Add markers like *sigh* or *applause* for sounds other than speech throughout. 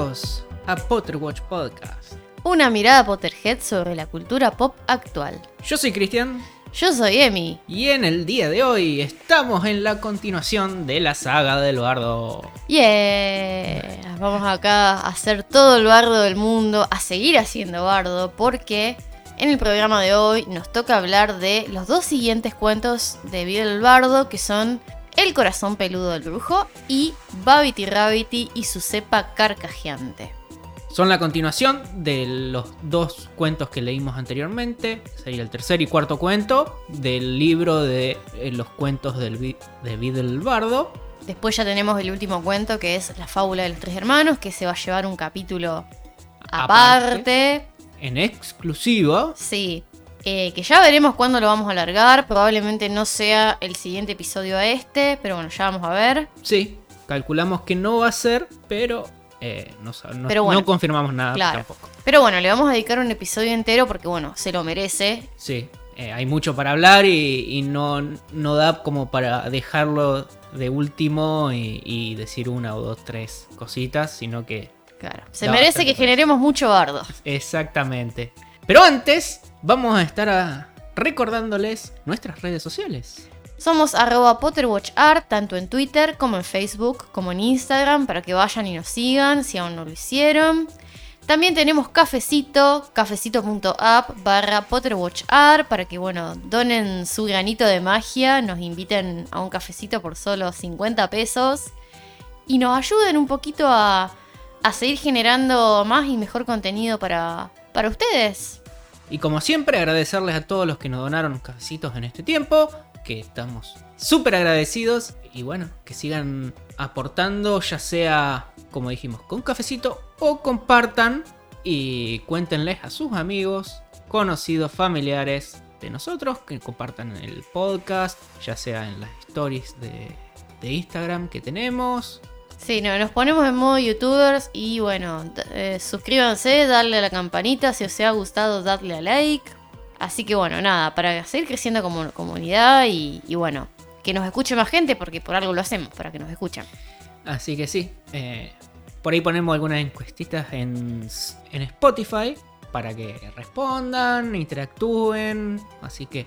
Bienvenidos a Potterwatch Podcast. Una mirada Potterhead sobre la cultura pop actual. Yo soy Cristian Yo soy Emi. y en el día de hoy estamos en la continuación de la saga del bardo. Yeah. Vamos acá a hacer todo el bardo del mundo, a seguir haciendo bardo, porque en el programa de hoy nos toca hablar de los dos siguientes cuentos de Vida el Bardo, que son El corazón peludo del brujo y Babity Rabbity y su cepa carcajeante. Son la continuación de los dos cuentos que leímos anteriormente. Sería el tercer y cuarto cuento del libro de eh, los cuentos del de Vida el bardo. Después ya tenemos el último cuento que es La fábula de los tres hermanos, que se va a llevar un capítulo aparte. En exclusivo. Sí. Eh, que ya veremos cuándo lo vamos a alargar. Probablemente no sea el siguiente episodio a este, pero bueno, ya vamos a ver. Sí, calculamos que no va a ser, pero eh, no, sa- no- Pero bueno, no confirmamos nada claro. tampoco. Pero bueno, le vamos a dedicar un episodio entero porque bueno, se lo merece. Sí, eh, hay mucho para hablar y, y no, no da como para dejarlo de último y, y decir una o dos, tres cositas, sino que Claro. Se merece que generemos mucho bardo. exactamente. Pero antes, vamos a estar recordándoles nuestras redes sociales. Somos arroba PotterWatchArt, tanto en Twitter como en Facebook, como en Instagram, para que vayan y nos sigan si aún no lo hicieron. También tenemos cafecito, cafecito.app barra PotterWatchArt, para que, bueno, donen su granito de magia, nos inviten a un cafecito por solo 50 pesos y nos ayuden un poquito a, a seguir generando más y mejor contenido para, para ustedes. Y como siempre, agradecerles a todos los que nos donaron cafecitos en este tiempo, que estamos súper agradecidos y bueno, que sigan aportando, ya sea, como dijimos, con cafecito o compartan y cuéntenles a sus amigos, conocidos, familiares de nosotros, que compartan el podcast, ya sea en las stories de, de Instagram que tenemos. Sí, no, nos ponemos en modo youtubers y bueno, eh, suscríbanse, darle a la campanita, si os ha gustado, dadle a like. Así que bueno, nada, para seguir creciendo como comunidad y, bueno, que nos escuche más gente, porque por algo lo hacemos, para que nos escuchen. Así que sí, eh, por ahí ponemos algunas encuestitas en, en Spotify para que respondan, interactúen. Así que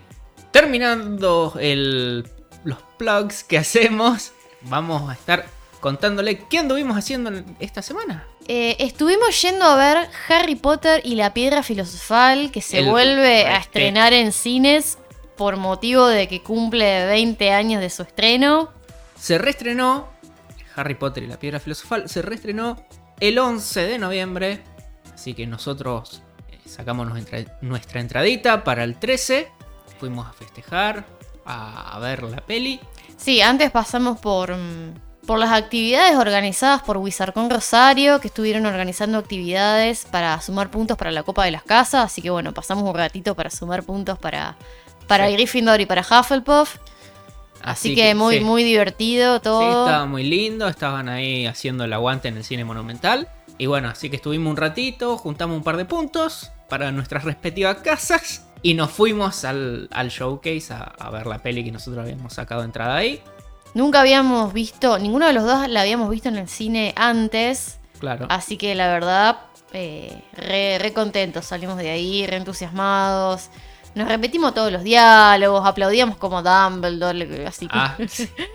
terminando el- los plugs que hacemos, vamos a estar contándole qué anduvimos haciendo en esta semana. Eh, estuvimos yendo a ver Harry Potter y la Piedra Filosofal, que se El vuelve a estrenar en cines por motivo de que cumple 20 años de su estreno. Se reestrenó Harry Potter y la Piedra Filosofal, se reestrenó el 11 de noviembre. Así que nosotros eh, sacamos nuestra, nuestra entradita para el 13. Fuimos a festejar, a, a ver la peli. Sí, antes pasamos por, mm, por las actividades organizadas por Wizardcon Rosario, que estuvieron organizando actividades para sumar puntos para la Copa de las Casas. Así que bueno, pasamos un ratito para sumar puntos para, para Sí. Gryffindor y para Hufflepuff. Así, que, muy, sí. muy divertido Sí, todo. estaba muy lindo, estaban ahí haciendo el aguante en el cine monumental. Y bueno, así que estuvimos un ratito, juntamos un par de puntos para nuestras respectivas casas. Y nos fuimos al, al showcase a, a ver la peli que nosotros habíamos sacado entrada ahí. Nunca habíamos visto, ninguno de los dos la habíamos visto en el cine antes. Claro. Así que la verdad, eh, re, re contentos. Salimos de ahí, re entusiasmados. Nos repetimos todos los diálogos, aplaudíamos como Dumbledore, así Ah,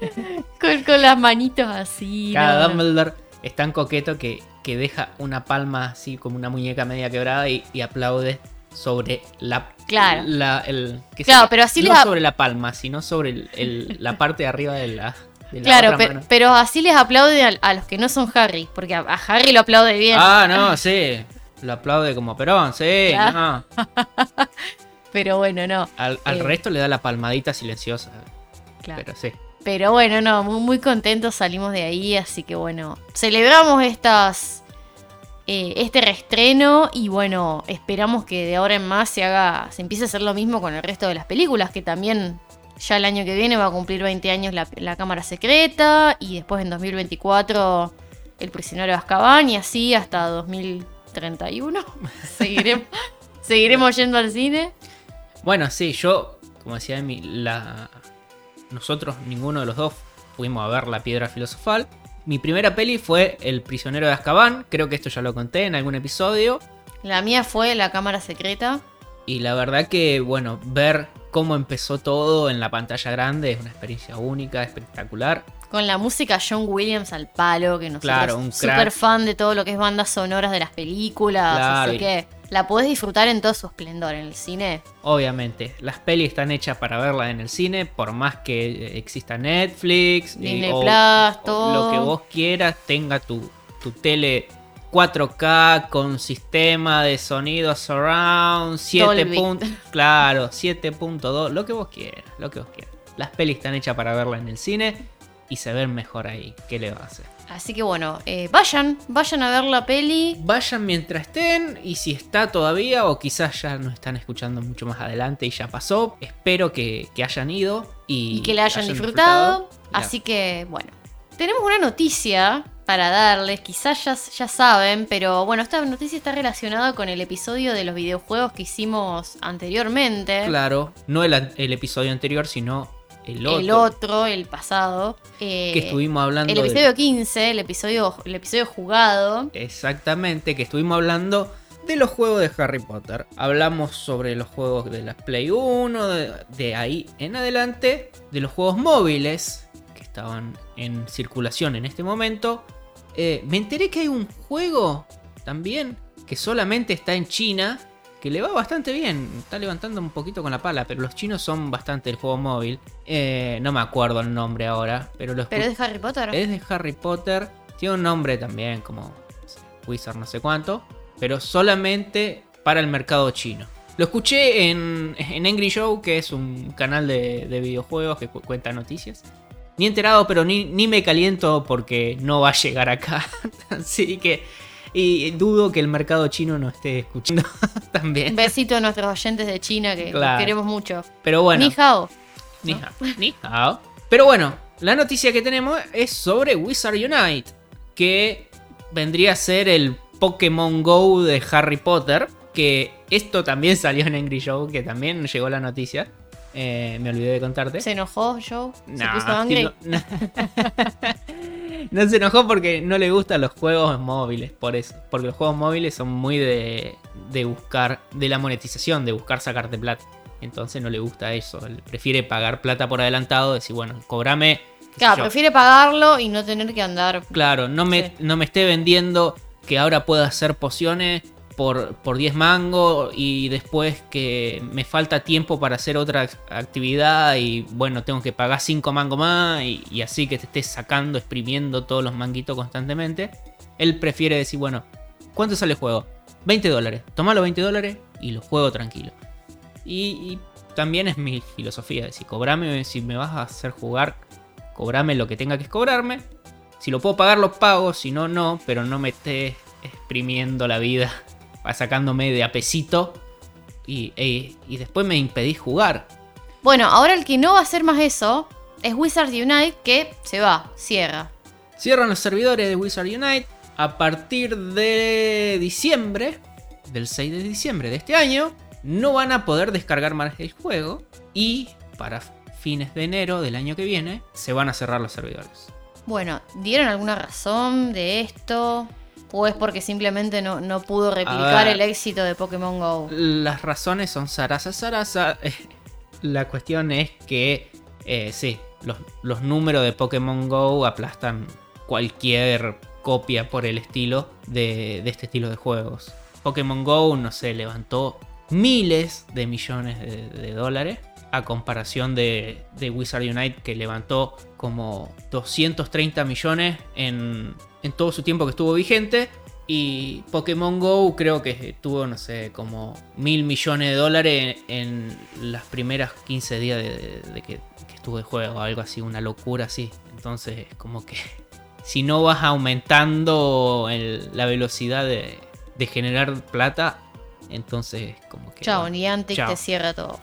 *laughs* con, con las manitos así. Cada ¿no? Dumbledore es tan coqueto que, que deja una palma así como una muñeca media quebrada y, y aplaude sobre la. Claro. la- el, que Claro, sea- pero así no les sobre la palma, sino sobre el- el- la parte de arriba de la. de la Claro, otra pero así les aplauden a, a los que no son Harry, porque a, a Harry lo aplaude bien. Ah, no, sí. Lo aplaude como Perón, sí. No. *laughs* Pero bueno, no. Al, al Eh. resto le da la palmadita silenciosa. Claro. Pero sí. Pero bueno, no, muy, muy contentos salimos de ahí, así que bueno, celebramos estas eh, este reestreno y bueno, esperamos que de ahora en más se haga, se empiece a hacer lo mismo con el resto de las películas, que también ya el año que viene va a cumplir 20 años la, Cámara Secreta y después en 2024 El Prisionero de Azkaban y así hasta 2031 *laughs* seguiremos, seguiremos yendo al cine. Bueno, sí, yo, como decía Emi, la... nosotros, ninguno de los dos, fuimos a ver la piedra filosofal. Mi primera peli fue El prisionero de Azkaban, creo que esto ya lo conté en algún episodio. La mía fue La cámara secreta. Y la verdad que, bueno, ver cómo empezó todo en la pantalla grande es una experiencia única, espectacular. Con la música John Williams al palo, que nosotros Claro, un súper crack. fan de todo lo que es bandas sonoras de las películas. Claro, así que la podés disfrutar en todo su esplendor en el cine. Obviamente, las pelis están hechas para verlas en el cine, por más que eh, exista Netflix, eh, Disney o- Plus, o todo. lo que vos quieras, tenga tu, tu tele 4K con sistema de sonido surround, 7 Dolby. puntos, claro, 7.2, lo que vos quieras, lo que vos quieras. Las pelis están hechas para verlas en el cine y se ven mejor ahí. ¿Qué le va a hacer? Así que bueno, eh, vayan, vayan a ver la peli. Vayan mientras estén y si está todavía o quizás ya nos están escuchando mucho más adelante y ya pasó, espero que, que hayan ido y, y que la hayan disfrutado. Así que, bueno, tenemos una noticia para darles, quizás ya, ya saben, pero bueno, esta noticia está relacionada con el episodio de los videojuegos que hicimos anteriormente. Claro, no el episodio anterior, sino el otro. El otro, el pasado. eh, que estuvimos hablando el de- episodio 15, el episodio, el episodio jugado. Exactamente, que estuvimos hablando de los juegos de Harry Potter. Hablamos sobre los juegos de la Play 1, de, de ahí en adelante, de los juegos móviles que estaban en circulación en este momento. Eh, me enteré que hay un juego también que solamente está en China, que le va bastante bien. Está levantando un poquito con la pala, pero los chinos son bastante el juego móvil. Eh, no me acuerdo el nombre ahora, pero lo Pero es de Harry Potter. es de Harry Potter. Tiene un nombre también, como Wizard no sé cuánto. Pero solamente para el mercado chino. Lo escuché en, en Angry Show, que es un canal de, de videojuegos que cu- cuenta noticias. Ni enterado, pero ni, ni me caliento porque no va a llegar acá. *laughs* Así que... Y dudo que el mercado chino no esté escuchando *laughs* también. Un besito a nuestros oyentes de China que los queremos mucho. Pero bueno. Ni hao. Ni hao, ni hao. Pero bueno, la noticia que tenemos es sobre Wizard Unite, que vendría a ser el Pokémon Go de Harry Potter, que esto también *laughs* salió en Angry Show, que también llegó la noticia. Eh, me olvidé de contarte. ¿Se enojó Joe? ¿Se No, puso angry? no, no. *laughs* *laughs* No se enojó porque no le gustan los juegos móviles, por eso. Porque los juegos móviles son muy de, de buscar, de la monetización, de buscar sacarte plata. Entonces no le gusta eso. Él prefiere pagar plata por adelantado, decir, bueno, cobrame. Claro, yo. prefiere pagarlo y no tener que andar. Claro, no me, Sí. no me esté vendiendo que ahora pueda hacer pociones por, por 10 mangos y después que me falta tiempo para hacer otra ac- actividad y bueno, tengo que pagar 5 mangos más y, así que te estés sacando, exprimiendo todos los manguitos constantemente. Él prefiere decir, bueno, ¿cuánto sale el juego? 20 dólares. Toma los 20 dólares y lo juego tranquilo. Y, y también es mi filosofía, decir, cobrame, si me vas a hacer jugar, cobrame lo que tenga que cobrarme. Si lo puedo pagar, lo pago, si no, no, pero no me estés exprimiendo la vida, va sacándome de a pesito y, e- y después me impedís jugar. Bueno, ahora el que no va a hacer más eso es Wizards Unite, que se va, cierra. Cierran los servidores de Wizard Unite a partir de diciembre, del 6 de diciembre de este año. No van a poder descargar más el juego y para fines de enero del año que viene se van a cerrar los servidores. Bueno, ¿dieron alguna razón de esto? ¿O es porque simplemente no, no pudo replicar ver. el éxito de Pokémon Go? Las razones son zaraza, zaraza. La cuestión es que, eh, sí, los, los números de Pokémon Go aplastan cualquier copia por el estilo de, de este estilo de juegos. Pokémon Go, no sé, levantó miles de millones de, de dólares a comparación de, de Wizard Unite que levantó como 230 millones en, en todo su tiempo que estuvo vigente. Y Pokémon Go creo que tuvo, no sé, como mil millones de dólares en, en las primeras 15 días de, de- de que, que estuvo de juego, algo así, una locura así. Entonces, como que *laughs* si no vas aumentando el- la velocidad de, de generar plata, entonces como que... Chao, bueno, Niantic chao. te cierra todo.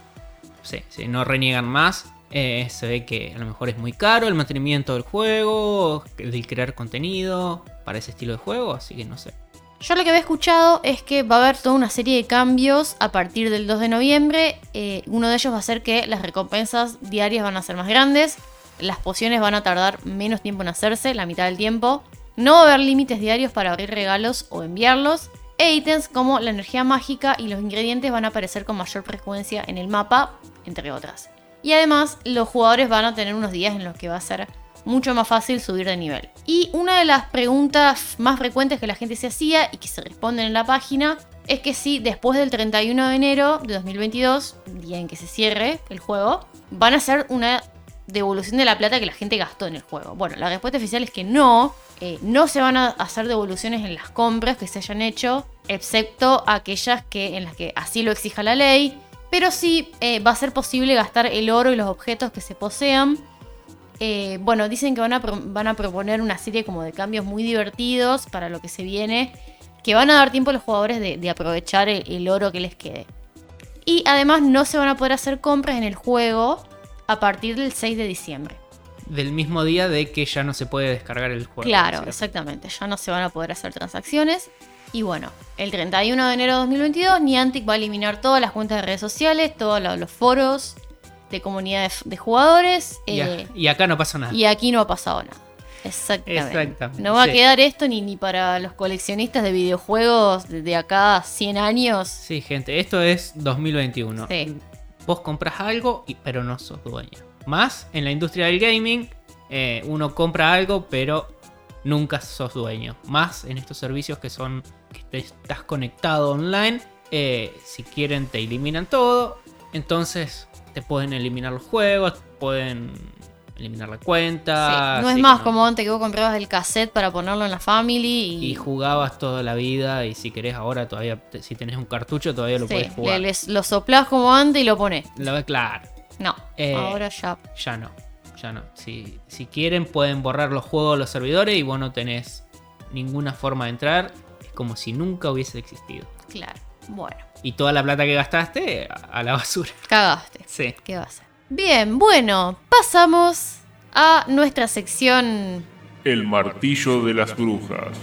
Sí, sí, no reniegan más. Eh, se ve que a lo mejor es muy caro el mantenimiento del juego, el crear contenido para ese estilo de juego, así que no sé. Yo lo que había escuchado es que va a haber toda una serie de cambios a partir del 2 de noviembre. Eh, uno de ellos va a ser que las recompensas diarias van a ser más grandes. Las pociones van a tardar menos tiempo en hacerse, la mitad del tiempo. No va a haber límites diarios para abrir regalos o enviarlos. E ítems como la energía mágica y los ingredientes van a aparecer con mayor frecuencia en el mapa, entre otras. Y además, los jugadores van a tener unos días en los que va a ser mucho más fácil subir de nivel. Y una de las preguntas más frecuentes que la gente se hacía y que se responden en la página es que si después del 31 de enero de 2022, día en que se cierre el juego, van a hacer una devolución de la plata que la gente gastó en el juego. Bueno, la respuesta oficial es que no. Eh, no se van a hacer devoluciones en las compras que se hayan hecho, excepto aquellas que, en las que así lo exija la ley. Pero sí eh, va a ser posible gastar el oro y los objetos que se posean. Eh, bueno, dicen que van a, van a proponer una serie como de cambios muy divertidos para lo que se viene, que van a dar tiempo a los jugadores de, aprovechar el oro que les quede. Y además no se van a poder hacer compras en el juego a partir del 6 de diciembre. Del mismo día de que ya no se puede descargar el juego. Claro, exactamente. Ya no se van a poder hacer transacciones. Y bueno, el 31 de enero de 2022, Niantic va a eliminar todas las cuentas de redes sociales, todos los foros de comunidad de, jugadores. Eh, y, acá no pasa nada. Y aquí no ha pasado nada. Exactamente. No va a quedar esto ni, ni para los coleccionistas de videojuegos de, acá 100 años. Sí, gente, esto es 2021. Sí. Vos compras algo, y, pero no sos dueño. Más en la industria del gaming, eh, uno compra algo, pero nunca sos dueño. Más en estos servicios que son que te estás conectado online. Eh, si quieren te eliminan todo. Entonces te pueden eliminar los juegos, pueden eliminar la cuenta. no es más como antes que vos comprabas el cassette para ponerlo en la family y... jugabas toda la vida y si querés ahora todavía, si tenés un cartucho todavía lo puedes jugar. lo soplás como antes y lo pones. claro. No, eh, ahora ya. Ya no, ya no. Si, si quieren pueden borrar los juegos de los servidores y vos no tenés ninguna forma de entrar. Es como si nunca hubiese existido. Claro, bueno. Y toda la plata que gastaste a la basura. *laughs* Cagaste. Sí. ¿Qué va a hacer? Bien, bueno, pasamos a nuestra sección... El martillo de las brujas.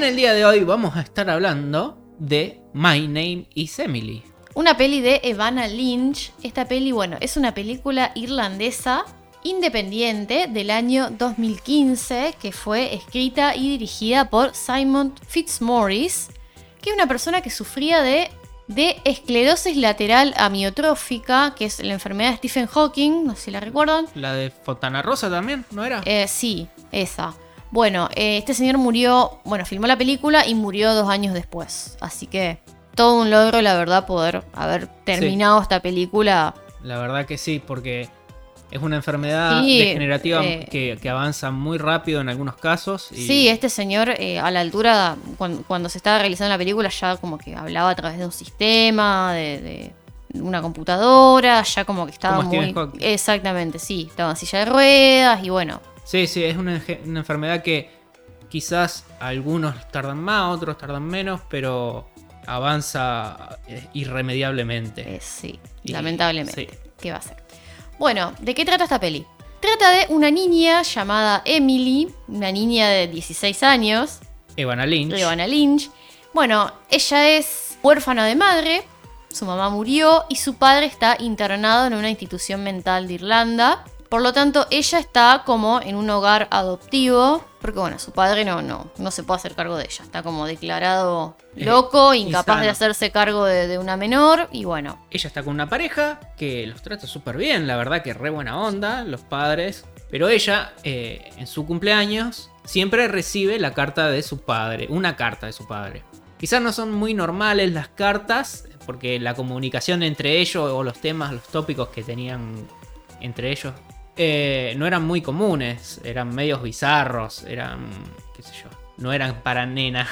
En el día de hoy vamos a estar hablando de My Name is Emily. Una peli de Evana Lynch. Esta peli, bueno, es una película irlandesa independiente del año 2015 que fue escrita y dirigida por Simon Fitzmaurice, que es una persona que sufría de, de esclerosis lateral amiotrófica, que es la enfermedad de Stephen Hawking, no sé si la recuerdan. La de Fontana Rosa también, ¿no era? Eh, sí, esa. Bueno, eh, este señor murió, bueno, filmó la película y murió dos años después. Así que todo un logro, la verdad, poder haber terminado esta película. La verdad que sí, porque es una enfermedad degenerativa eh, que, avanza muy rápido en algunos casos. Sí, este señor eh, a la altura, cuando, se estaba realizando la película, ya como que hablaba a través de un sistema, de, una computadora, ya como que estaba muy... Exactamente, sí, estaba en silla de ruedas y bueno, Sí, sí, es una, enfermedad que quizás algunos tardan más, otros tardan menos, pero avanza eh, irremediablemente. Eh, sí, lamentablemente. ¿Qué va a ser? Bueno, ¿de qué trata esta peli? Trata de una niña llamada Emily, una niña de 16 años. Evana Lynch. Evana Lynch. Bueno, ella es huérfana de madre, su mamá murió y su padre está internado en una institución mental de Irlanda. Por lo tanto, ella está como en un hogar adoptivo, porque bueno, su padre no, no, no se puede hacer cargo de ella. Está como declarado eh, loco, incapaz de hacerse cargo de, una menor, y bueno. Ella está con una pareja que los trata súper bien, la verdad que re buena onda, los padres. Pero ella, eh, en su cumpleaños, siempre recibe la carta de su padre, una carta de su padre. Quizás no son muy normales las cartas, porque la comunicación entre ellos o los temas, los tópicos que tenían entre ellos eh, no eran muy comunes, eran medios bizarros, eran, qué sé yo, no eran para nena.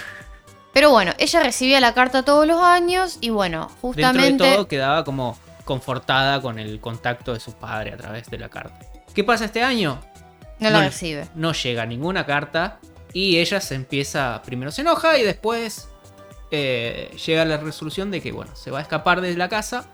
Pero bueno, ella recibía la carta todos los años y bueno, justamente... Dentro de todo quedaba como confortada con el contacto de su padre a través de la carta. ¿Qué pasa este año? No, la recibe. No llega ninguna carta y ella se empieza, primero se enoja y después eh, llega a la resolución de que, bueno, se va a escapar de la casa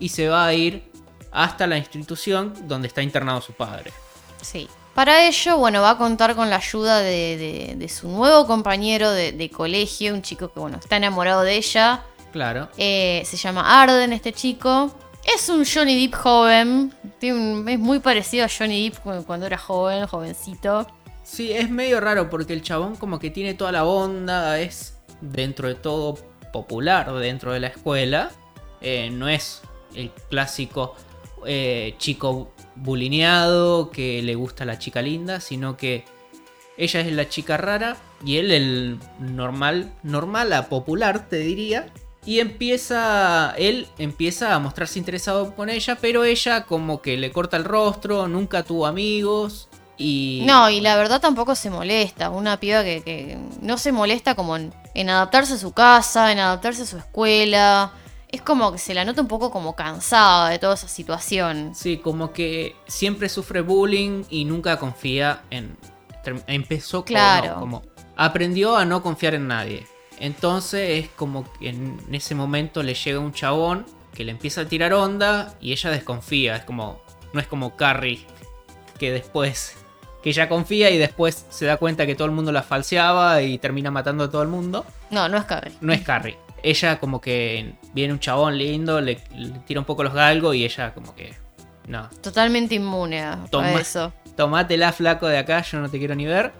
y se va a ir hasta la institución donde está internado su padre. Sí. Para ello, bueno, va a contar con la ayuda de, de- de su nuevo compañero de, de colegio, un chico que, bueno, está enamorado de ella. Claro. Eh, se llama Arden este chico. Es un Johnny Depp joven. Tiene un- es muy parecido a Johnny Depp cu- cuando era joven, jovencito. Sí, es medio raro porque el chabón como que tiene toda la onda, es dentro de todo popular dentro de la escuela. Eh, no es el clásico eh, chico bulineado que le gusta a la chica linda, sino que ella es la chica rara y él el normal, normal a popular te diría. Y empieza, él empieza a mostrarse interesado con ella, pero ella como que le corta el rostro, nunca tuvo amigos. Y No, y la verdad tampoco se molesta. Una piba que, que no se molesta como en, en adaptarse a su casa, en adaptarse a su escuela. Es como que se la nota un poco como cansada de toda esa situación. Sí, como que siempre sufre bullying y nunca confía en... Empezó como, Claro. no, como... Aprendió a no confiar en nadie. Entonces es como que en ese momento le llega un chabón que le empieza a tirar onda y ella desconfía. Es como... No es como Carrie que después... Que ella confía y después se da cuenta que todo el mundo la falseaba y termina matando a todo el mundo. No, no es Carrie. No es Carrie. Ella como que viene un chabón lindo, le, le tira un poco los galgos y ella como que... No, Totalmente inmune a, a Toma. eso. Tomátela flaco de acá, yo no te quiero ni ver.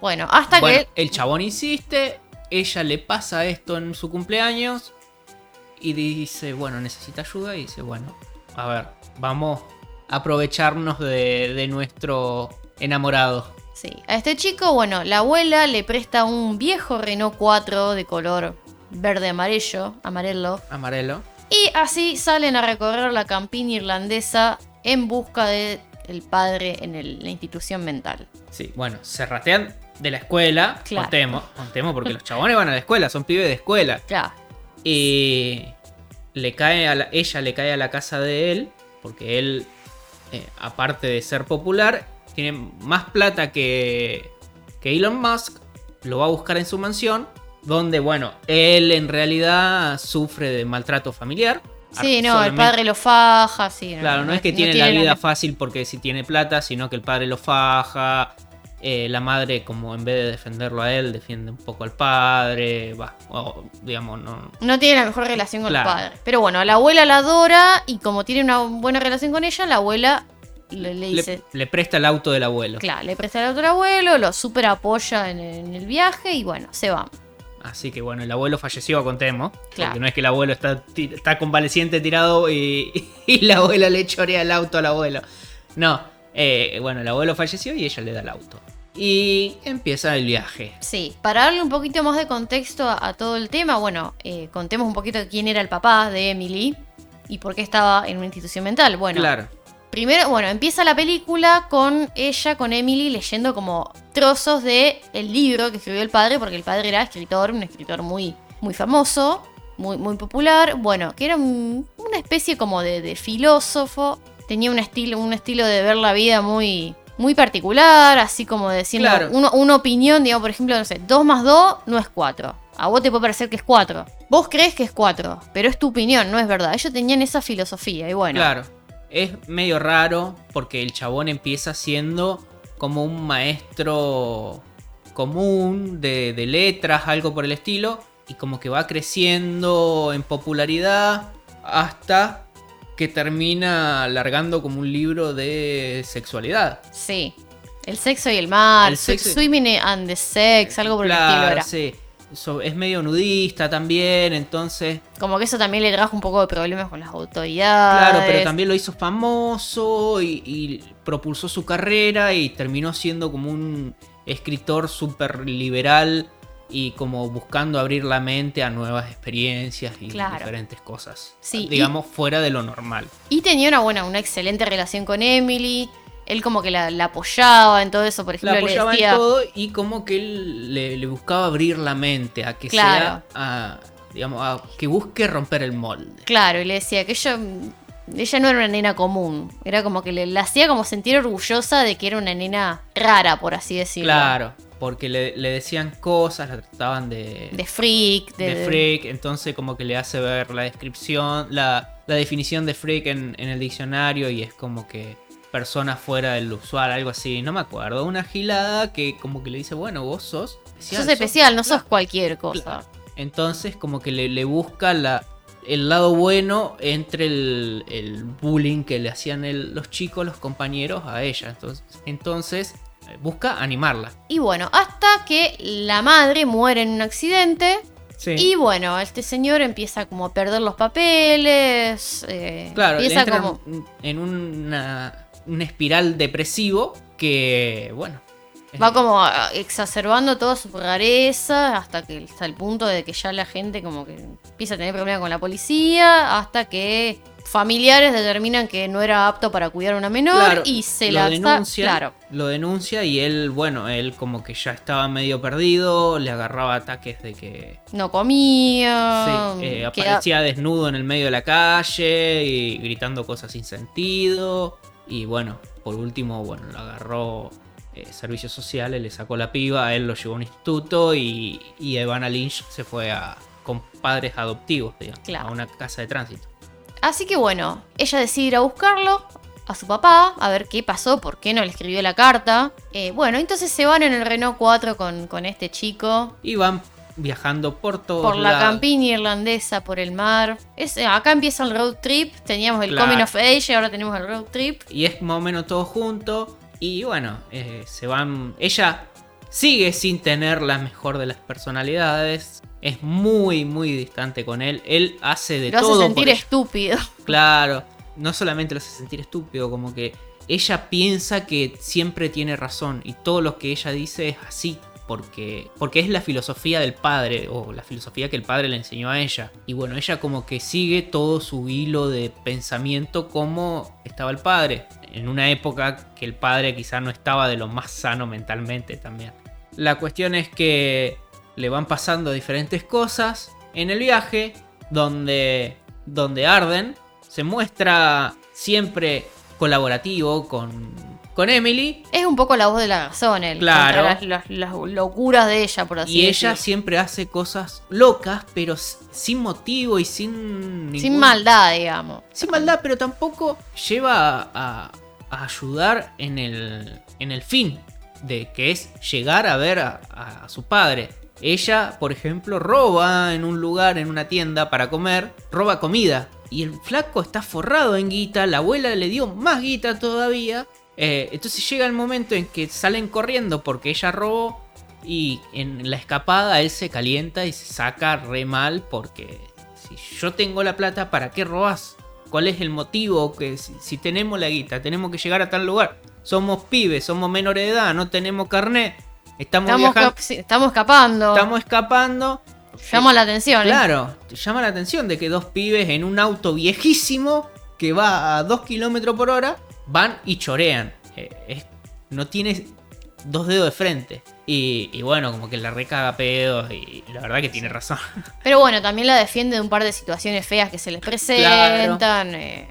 Bueno, hasta Bueno, que el chabón insiste, ella le pasa esto en su cumpleaños y dice, bueno, necesita ayuda y dice, bueno, a ver, vamos a aprovecharnos de, de nuestro enamorado. Sí, a este chico, bueno, la abuela le presta un viejo Renault 4 de color verde amarillo, amarelo, Amarelo. y así salen a recorrer la campiña irlandesa en busca de el padre en el- la institución mental. Sí, bueno, se ratean de la escuela. Claro. Contemos, contemos porque los chabones van a la escuela, son pibes de escuela. Claro, Y le cae a la- ella le cae a la casa de él, porque él, eh, aparte de ser popular, tiene más plata que, que Elon Musk, lo va a buscar en su mansión, donde, bueno, él en realidad sufre de maltrato familiar. sí, no, el padre lo faja, sí. Claro, no es que tiene la vida fácil porque si tiene plata, sino que el padre lo faja. eh, la madre, como en vez de defenderlo a él, defiende un poco al padre. Va, o, digamos, no. No tiene la mejor relación con Claro. el padre. Pero bueno, la abuela la adora y como tiene una buena relación con ella, la abuela le, le dice... Le, le presta el auto del abuelo. Claro, le presta el auto al abuelo, lo super apoya en el, en el viaje y bueno, se va. Así que bueno, el abuelo falleció, contemos. Claro. Porque no es que el abuelo está, está convaleciente tirado y, *laughs* y la abuela le chorea el auto al abuelo. No, eh, bueno, el abuelo falleció y ella le da el auto. Y empieza el viaje. Sí, para darle un poquito más de contexto a, a todo el tema, bueno, eh, contemos un poquito de quién era el papá de Emily y por qué estaba en una institución mental. Bueno, claro. Primero, bueno, empieza la película con ella, con Emily, leyendo como trozos de el libro que escribió el padre, porque el padre era escritor, un escritor muy, muy famoso, muy, muy popular, bueno, que era un- una especie como de, de filósofo, tenía un estilo, un estilo de ver la vida muy, muy particular, así como Claro. uno- una opinión, digamos, por ejemplo, no sé, 2 más 2 no es 4. A vos te puede parecer que es 4. Vos crees que es 4, pero es tu opinión, no es verdad. Ellos tenían esa filosofía y bueno. Claro. Es medio raro porque el chabón empieza siendo como un maestro común de, de letras, algo por el estilo, y como que va creciendo en popularidad hasta que termina largando como un libro de sexualidad. Sí. El sexo y el mar, El Swimming and the Sex, algo por el estilo Claro, era. sí. So- es medio nudista también, entonces Como que eso también le trajo un poco de problemas con las autoridades. Claro, pero también lo hizo famoso y, y propulsó su carrera y terminó siendo como un escritor súper liberal y como buscando abrir la mente a nuevas experiencias y Claro. diferentes cosas. Sí, digamos, fuera de lo normal. Y tenía una buena, una excelente relación con Emily. Él como que la, la apoyaba en todo eso, por La ejemplo, le apoyaba decía. en todo y como que él le, le buscaba abrir la mente a que Claro. sea, a, digamos, a que busque romper el molde. Claro, y le decía que ella, ella no era una nena común. Era como que le, la hacía como sentir orgullosa de que era una nena rara, por así decirlo. Claro, porque le, le decían cosas, la trataban de, De freak, de, de freak, entonces como que le hace ver la descripción, la, la definición de freak en, en el diccionario y es como que persona fuera del usual, algo así, no me acuerdo. Una gilada que como que le dice, bueno, vos sos especial. Sos especial, no sos cualquier cosa. Entonces como que le, le busca la, el lado bueno entre el, el bullying que le hacían el- los chicos, los compañeros a ella. Entonces, entonces busca animarla. Y bueno, hasta que la madre muere en un accidente. Sí. Y bueno, este señor empieza como a perder los papeles. eh, Claro, empieza entra como. en una, una espiral depresivo que, bueno. Va como ah, exacerbando toda su rareza hasta que hasta el punto de que ya la gente como que empieza a tener problemas con la policía, hasta que familiares determinan que no era apto para cuidar a una menor Claro, y se lo la denuncia, claro. lo denuncia y él, bueno, él como que ya estaba medio perdido, le agarraba ataques de que No comía. sí, eh, aparecía desnudo en el medio de la calle y gritando cosas sin sentido. Y bueno, por último, bueno, lo agarró eh, servicios sociales, le sacó la piba, a él lo llevó a un instituto y, y Evana Lynch se fue a, con padres adoptivos, digamos, Claro. a una casa de tránsito. Así que bueno, ella decide ir a buscarlo a su papá, a ver qué pasó, por qué no le escribió la carta. Eh, bueno, entonces se van en el Renault 4 con, con este chico. Y van viajando por todo. Por la campiña irlandesa, por el mar. Es, eh, acá empieza el road trip. Teníamos el Claro. coming of age y ahora tenemos el road trip. Y es más o menos todo junto. Y bueno, eh, se van. Ella sigue sin tener la mejor de las personalidades. Es muy, muy distante con él. Él hace de Lo hace todo. sentir estúpido. *laughs* Claro. No solamente lo hace sentir estúpido, como que ella piensa que siempre tiene razón. Y todo lo que ella dice es así. Porque, porque es la filosofía del padre, o la filosofía que el padre le enseñó a ella. Y bueno, ella como que sigue todo su hilo de pensamiento como estaba el padre. En una época que el padre quizá no estaba de lo más sano mentalmente también. La cuestión es que le van pasando diferentes cosas en el viaje, donde, donde Arden se muestra siempre colaborativo con, con Emily Es un poco la voz de la razón, él. Claro. Las, las- las locuras de ella, por así y ella decirlo. siempre hace cosas locas, pero sin motivo y sin... Sin maldad, digamos. Sin maldad, pero tampoco lleva a, a- a ayudar en el, en el fin, de que es llegar a ver a, a su padre. Ella, por ejemplo, roba en un lugar, en una tienda para comer, roba comida. Y el flaco está forrado en guita, la abuela le dio más guita todavía. Eh, entonces llega el momento en que salen corriendo porque ella robó y en la escapada él se calienta y se saca re mal porque si yo tengo la plata, ¿para qué robas? ¿Cuál es el motivo? Que si, si tenemos la guita, tenemos que llegar a tal lugar. Somos pibes, somos menores de edad, no tenemos carnet. Estamos, Estamos, viajando, cap- estamos escapando. estamos escapando. Llama la atención. ¿eh? Claro, te llama la atención de que dos pibes en un auto viejísimo que va a 2 kilómetros por hora van y chorean. Eh, es- no tiene dos dedos de frente. Y, y bueno, como que la recaga pedos y la verdad que tiene razón. *laughs* Pero bueno, también la defiende de un par de situaciones feas que se les presentan. eh,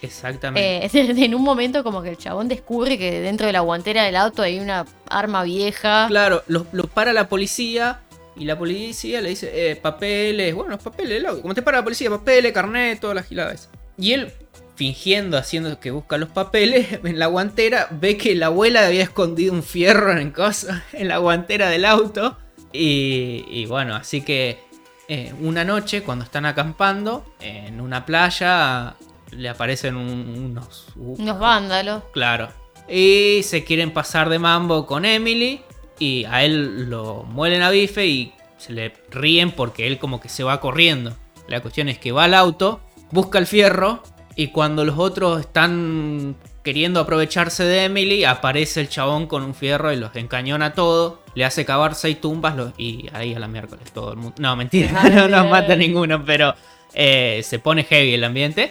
Exactamente. eh, *laughs* en un momento como que el chabón descubre que dentro de la guantera del auto hay una arma vieja. Claro, lo, lo para la policía y la policía le dice, eh, papeles, bueno, los papeles, como te para la policía, papeles, carnet, todas las giladas. Y él, fingiendo, haciendo que busca los papeles, *laughs* en la guantera, ve que la abuela había escondido un fierro en, cosa, *laughs* en la guantera del auto. Y, y bueno, así que eh, una noche, cuando están acampando, en una playa, le aparecen un- unos... Unos vándalos. Claro. Y se quieren pasar de mambo con Emily. Y a él lo muelen a bife y se le ríen porque él como que se va corriendo. La cuestión es que va al auto, busca el fierro. Y cuando los otros están queriendo aprovecharse de Emily, aparece el chabón con un fierro y los encañona todo. Le hace cavar seis tumbas los- y ahí a la miércoles todo el mundo. No, mentira, *laughs* no *laughs* nos mata ninguno, pero eh, se pone heavy el ambiente.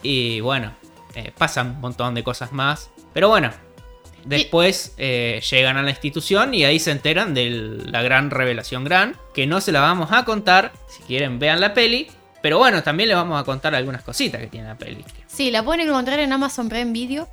Y bueno, eh, pasan un montón de cosas más. Pero bueno, después eh, llegan a la institución y ahí se enteran de la gran revelación gran. Que no se la vamos a contar. Si quieren, vean la peli. Pero bueno, también les vamos a contar algunas cositas que tiene la peli. Sí, la pueden encontrar en Amazon Prime Video.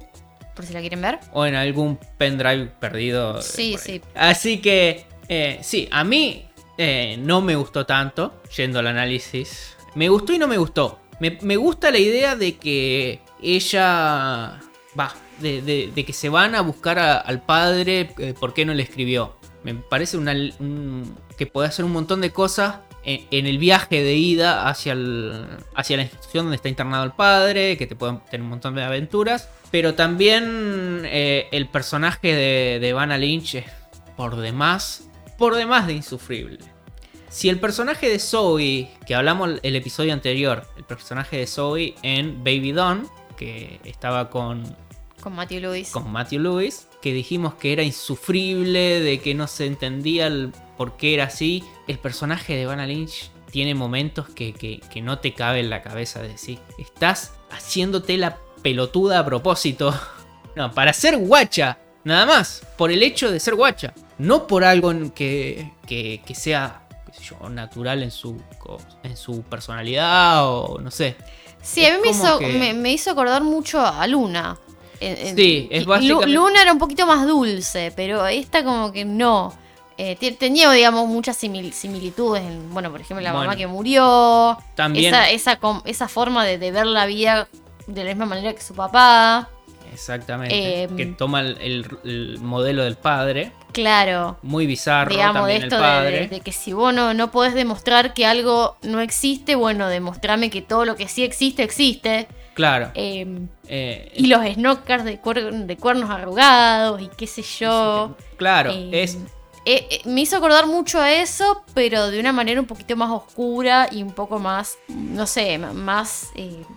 Por si la quieren ver. O en algún pendrive perdido. eh, Sí, sí. Así que, eh, sí, a mí eh, no me gustó tanto, yendo al análisis. Me gustó y no me gustó. Me, me gusta la idea de que ella Va, de, de- de que se van a buscar a- al padre, eh, ¿por qué no le escribió? Me parece una, un- que puede hacer un montón de cosas en, el viaje de ida hacia, el- hacia la institución donde está internado el padre, que te pueden tener un montón de aventuras. Pero también eh, el personaje de, de Vanna Lynch es por demás, por demás de insufrible. Si el personaje de Zoe, que hablamos el episodio anterior, el personaje de Zoe en Baby Dawn, que estaba con, Con Matthew Lewis. con Matthew Lewis, que dijimos que era insufrible, de que no se entendía el por qué era así, el personaje de Vanna Lynch tiene momentos que, que- que no te cabe en la cabeza de decir, estás haciéndote la pelotuda a propósito. *laughs* No, para ser guacha, nada más, por el hecho de ser guacha, no por algo que, que, que sea qué sé yo, natural en su, en su personalidad o no sé. Sí, a mí me hizo, que- me, me hizo acordar mucho a Luna. Sí, es básicamente- Luna era un poquito más dulce, pero esta como que no. Eh, te- tenía, digamos, muchas simil- similitudes. en, bueno, por ejemplo, la mamá Bueno. que murió. También... Esa, esa, com- esa forma de, de ver la vida de la misma manera que su papá. Exactamente. Eh, que toma el, el- el modelo del padre. Claro. Muy bizarro digamos, de también esto el de, padre. de- de que si vos no, no podés demostrar que algo no existe, bueno, demostrame que todo lo que sí existe, existe. Claro. Eh, eh, y los snockers de, cuer- de cuernos arrugados y qué sé yo. claro, Eh, es. eh, eh, me hizo acordar mucho a eso, pero de una manera un poquito más oscura y un poco más, no sé, más,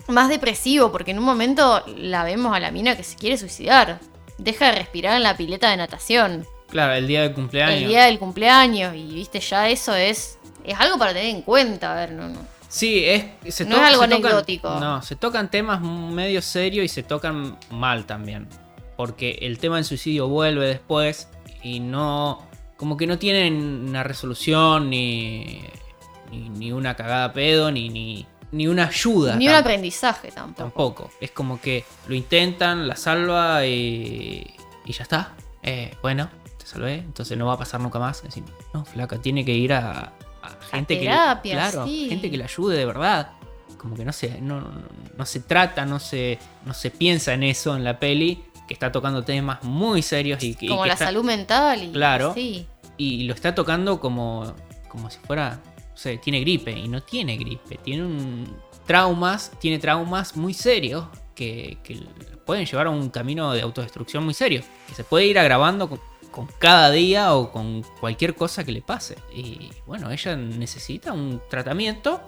más depresivo, porque en un momento la vemos a la mina que se quiere suicidar. Deja de respirar en la pileta de natación. Claro, el día del cumpleaños. El día del cumpleaños, y viste, ya eso es, es algo para tener en cuenta, a ver, no, no. Sí, es. Se No es algo se tocan- no, se tocan temas medio serios y se tocan mal también. Porque el tema del suicidio vuelve después y no. Como que no tienen una resolución ni. Ni, ni una cagada pedo, ni, ni, ni una ayuda. Ni un aprendizaje tampoco. Tampoco. Es como que lo intentan, la salva y, y ya está. Eh, bueno, te salvé, entonces no va a pasar nunca más. Decir, no, flaca, tiene que ir a, gente que. Claro, sí. gente que la ayude de verdad. Como que no se, no, no, se trata, no se, no se piensa en eso en la peli, que está tocando temas muy serios y que. y Como que la está- salud mental y Claro. sí. y lo está tocando como, como si fuera, no sé, tiene gripe y no tiene gripe, tiene un traumas, tiene traumas muy serios que, que pueden llevar a un camino de autodestrucción muy serio, que se puede ir agravando con, cada día o con cualquier cosa que le pase. Y bueno, ella necesita un tratamiento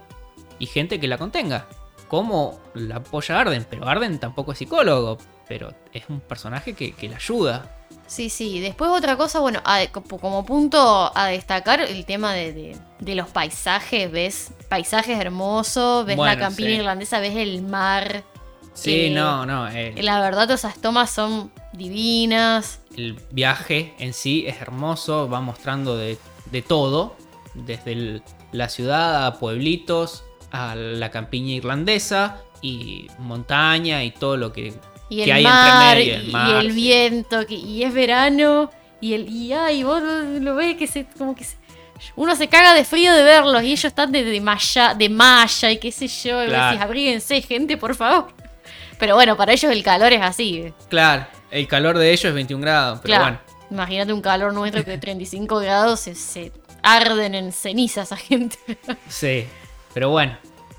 y gente que la contenga. Como la apoya Arden, pero Arden tampoco es psicólogo, pero es un personaje que, que la ayuda. Sí, sí. Después otra cosa, bueno, a- como punto a destacar el tema de, de- de los paisajes, ves paisajes hermosos, ves la sí. irlandesa, ves el mar. Sí, Eh, no, no. eh, La verdad, esas tomas son divinas. el viaje en sí es hermoso, va mostrando de, de todo, desde el- la ciudad a pueblitos, a la campiña irlandesa y montaña y todo lo que... Y que el hay entre medio, y, el y mar, el sí. viento, que- y es verano, y el y ay, vos lo, lo ves que se como que se- uno se caga de frío de verlos y ellos están de, de malla, de malla y qué sé yo, y Claro. decís, abríguense, gente, por favor. Pero bueno, para ellos el calor es así. Claro, el calor de ellos es 21 grados, pero Claro. bueno. Imagínate un calor nuestro que de 35 grados se, se arden en ceniza esa gente. *laughs* Sí, pero bueno.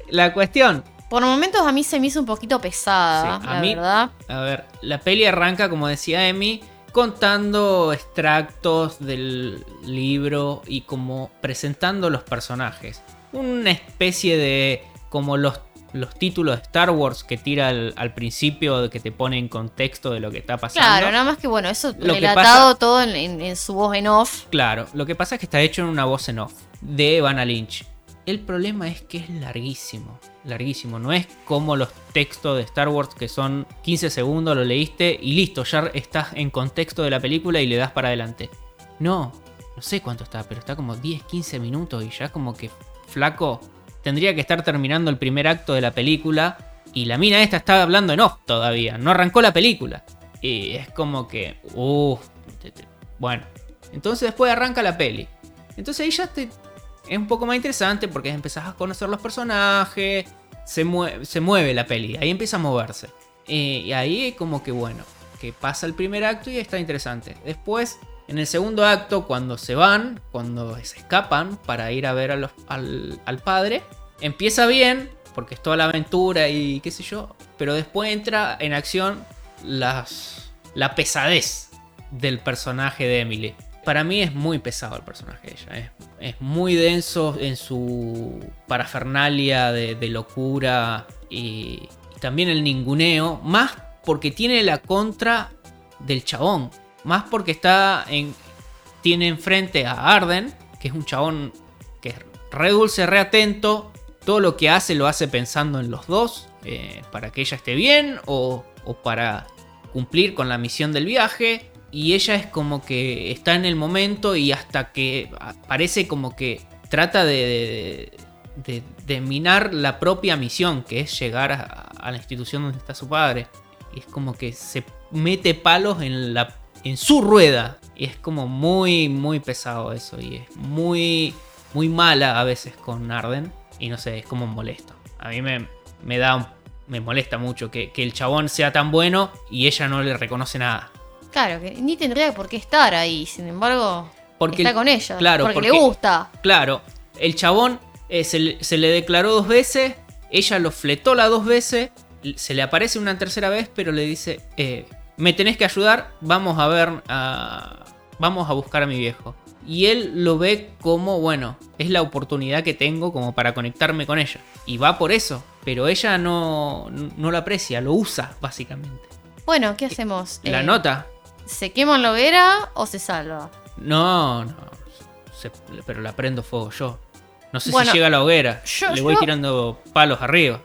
La cuestión, Por momentos a mí se me hizo un poquito pesada, Sí, a la mí- verdad. A ver, la peli arranca, como decía Emi, contando extractos del libro y como presentando los personajes. Una especie de como los, los títulos de Star Wars que tira al, al principio, de que te pone en contexto de lo que está pasando. Claro, nada más que bueno, eso Lo relatado pasa- todo en, en- en su voz en off. Claro, lo que pasa es que está hecho en una voz en off de Vanna Lynch. El problema es que es larguísimo, larguísimo. No es como los textos de Star Wars que son 15 segundos, lo leíste y listo, ya estás en contexto de la película y le das para adelante. No, no sé cuánto está, pero está como 10, 15 minutos y ya como que flaco. Tendría que estar terminando el primer acto de la película y la mina esta está hablando en off todavía, no arrancó la película. Y es como que, uff, bueno. Entonces después arranca la peli. Entonces ahí ya te, es un poco más interesante porque empezás a conocer los personajes, se mueve la peli, ahí empieza a moverse. Eh, y ahí como que bueno, que pasa el primer acto y está interesante. Después, en el segundo acto, cuando se van, cuando se escapan para ir a ver a los- al, padre, empieza bien, porque es toda la aventura y qué sé yo, pero después entra en acción las, la pesadez del personaje de Emily. Para mí es muy pesado el personaje de ella. Es, es muy denso en su parafernalia de, de locura y, y también el ninguneo. Más porque tiene la contra del chabón. Más porque está en. Tiene enfrente a Arden, que es un chabón que es re dulce, re atento. Todo lo que hace lo hace pensando en los dos. eh, para que ella esté bien o, o para cumplir con la misión del viaje. Y ella es como que está en el momento y hasta que parece como que trata de, de, de- de minar la propia misión, que es llegar a, a la institución donde está su padre. Y es como que se mete palos en, la, en su rueda. Y es como muy, muy pesado eso. Y es muy, muy mala a veces con Arden. Y no sé, es como molesto. A mí me, me da un- me molesta mucho que, que el chabón sea tan bueno y ella no le reconoce nada. Claro, que ni tendría por qué estar ahí, sin embargo, Porque está el- con ella. claro, porque, porque- le gusta. Claro, el chabón eh, se, le, se le declaró dos veces, ella lo fletó las dos veces, se le aparece una tercera vez, pero le dice, eh, me tenés que ayudar, vamos a ver, a- vamos a buscar a mi viejo. Y él lo ve como, bueno, es la oportunidad que tengo como para conectarme con ella. Y va por eso, pero ella no, no lo aprecia, lo usa básicamente. Bueno, ¿qué hacemos? La Eh, nota, ¿Se quema en la hoguera o se salva? No, no. se- pero la prendo fuego yo. No sé Bueno, si llega a la hoguera. yo- Le voy yo- tirando palos arriba.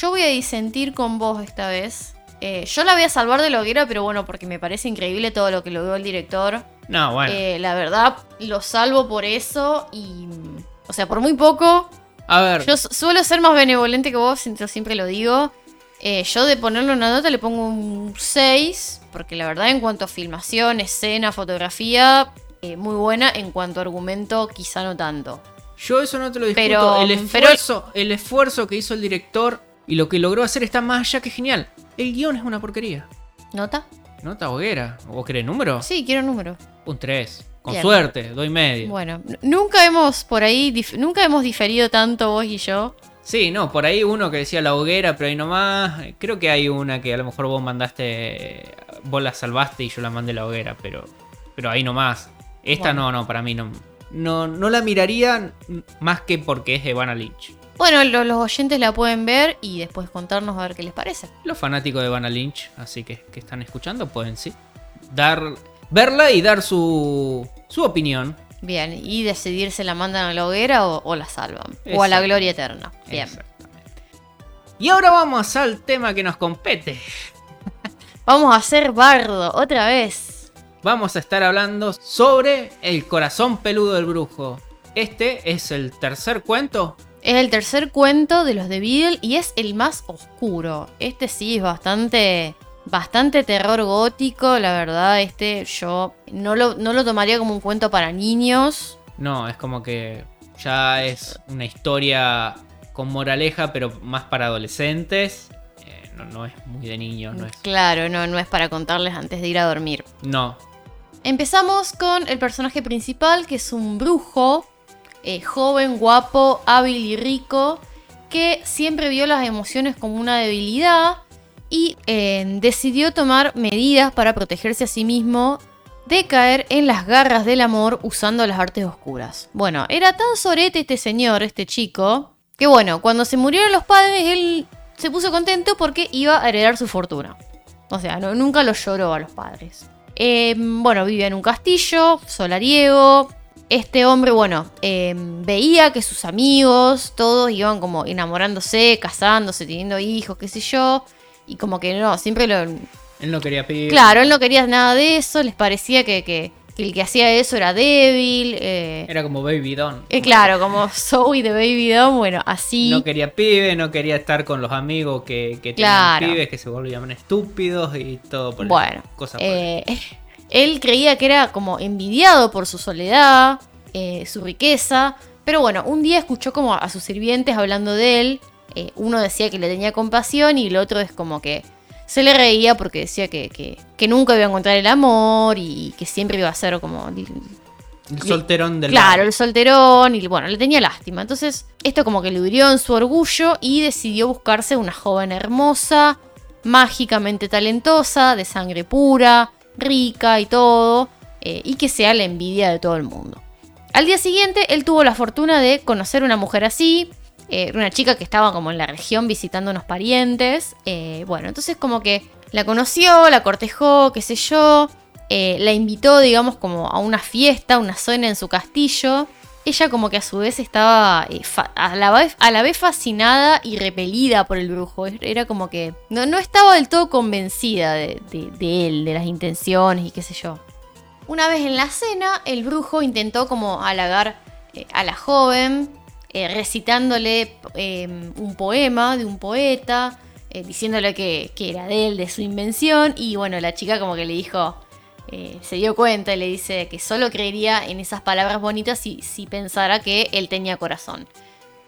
Yo voy a disentir con vos esta vez. Eh, yo la voy a salvar de la hoguera, pero bueno, porque me parece increíble todo lo que logró el director. No, bueno. Eh, la verdad, lo salvo por eso y... O sea, por muy poco. a ver. Yo su- suelo ser más benevolente que vos, yo siempre lo digo. Eh, yo de ponerle una nota le pongo un 6, porque la verdad en cuanto a filmación, escena, fotografía, muy buena. En cuanto a argumento, quizá no tanto. Yo eso no te lo discuto. Pero- el pero- esfuerzo, el esfuerzo que hizo el director y lo que logró hacer está más allá que genial. El guion es una porquería. ¿Nota? ¿Nota hoguera? ¿O querés número? Sí, quiero número. Un 3. Con Bien. suerte, doy medio. Bueno, nunca hemos por ahí, nunca hemos diferido tanto vos y yo. Sí, no, por ahí uno que decía la hoguera, pero ahí nomás. Creo que hay una que a lo mejor vos mandaste. Vos la salvaste y yo la mandé la hoguera, pero. Pero ahí nomás. Esta Bueno. no, no, para mí no. No, no la miraría más que porque es Evana Lynch. Bueno, lo- los oyentes la pueden ver y después contarnos a ver qué les parece. Los fanáticos de Evana Lynch, así que que están escuchando, pueden sí. Dar. Verla y dar su. su opinión. Bien, y decidir si la mandan a la hoguera o, o la salvan. O a la Exacto. gloria eterna. Bien. Exactamente. Y ahora vamos al tema que nos compete. *laughs* Vamos a hacer bardo otra vez. Vamos a estar hablando sobre el corazón peludo del brujo. Este es el tercer cuento. Es el tercer cuento de los de Beagle y es el más oscuro. Este sí es bastante. Bastante terror gótico, la verdad. Este yo no lo, no lo tomaría como un cuento para niños. No, es como que ya es una historia con moraleja, pero más para adolescentes. Eh, no, no es muy de niños, no es. Claro, no, no es para contarles antes de ir a dormir. No. Empezamos con el personaje principal, que es un brujo, eh, joven, guapo, hábil y rico, que siempre vio las emociones como una debilidad y eh, decidió tomar medidas para protegerse a sí mismo de caer en las garras del amor usando las artes oscuras. Bueno, era tan sorete este señor, este chico, que bueno, cuando se murieron los padres, él se puso contento porque iba a heredar su fortuna. O sea, nunca lo lloró a los padres. Eh, bueno, vivía en un castillo, solariego. Este hombre, bueno, eh, veía que sus amigos, todos iban como enamorándose, casándose, teniendo hijos, qué sé yo. Y como que no, siempre lo... Él no quería pedir. Claro, él no quería nada de eso, les parecía que, que- que el que hacía eso era débil. eh, Era como Baby Don. eh, claro, como Zoe de Baby Doll, bueno, así. No quería pibe, no quería estar con los amigos que, que Claro. tenían pibes, que se volvían estúpidos y todo por Bueno, cosas por eh, él creía que era como envidiado por su soledad, eh, su riqueza, pero bueno, un día escuchó como a sus sirvientes hablando de él, eh, uno decía que le tenía compasión y el otro es como que se le reía porque decía que, que- que nunca iba a encontrar el amor y que siempre iba a ser como El solterón del Claro, barrio. el solterón y bueno, le tenía lástima. Entonces, esto como que le hirió en su orgullo y decidió buscarse una joven hermosa, mágicamente talentosa, de sangre pura, rica y todo, eh, y que sea la envidia de todo el mundo. Al día siguiente, él tuvo la fortuna de conocer una mujer así, eh, una chica que estaba como en la región visitando unos parientes. eh, bueno, entonces como que la conoció, la cortejó, qué sé yo, la invitó, digamos, como a una fiesta, una cena en su castillo. Ella como que a su vez estaba eh, a, la vez, a la vez fascinada y repelida por el brujo. Era como que no, no estaba del todo convencida de, de- él, de las intenciones y qué sé yo. Una vez en la cena, el brujo intentó como halagar eh, a la joven, eh, recitándole eh, un poema de un poeta, diciéndole que, que era de él, de su invención, y bueno, la chica como que le dijo, eh, se dio cuenta y le dice que solo creería en esas palabras bonitas si, si pensara que él tenía corazón.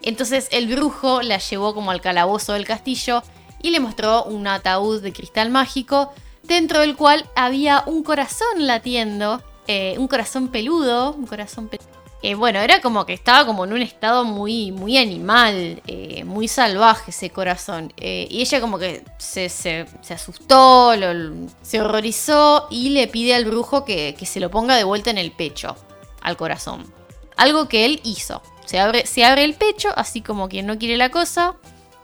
Entonces el brujo la llevó como al calabozo del castillo y le mostró un ataúd de cristal mágico dentro del cual había un corazón latiendo, eh, un corazón peludo, un corazón pe- eh, bueno, era como que estaba como en un estado muy, muy animal, eh, muy salvaje ese corazón. Eh, y ella como que se, se- asustó, se horrorizó y le pide al brujo que, que se lo ponga de vuelta en el pecho, al corazón. Algo que él hizo. Se abre, se abre el pecho, así como quien no quiere la cosa,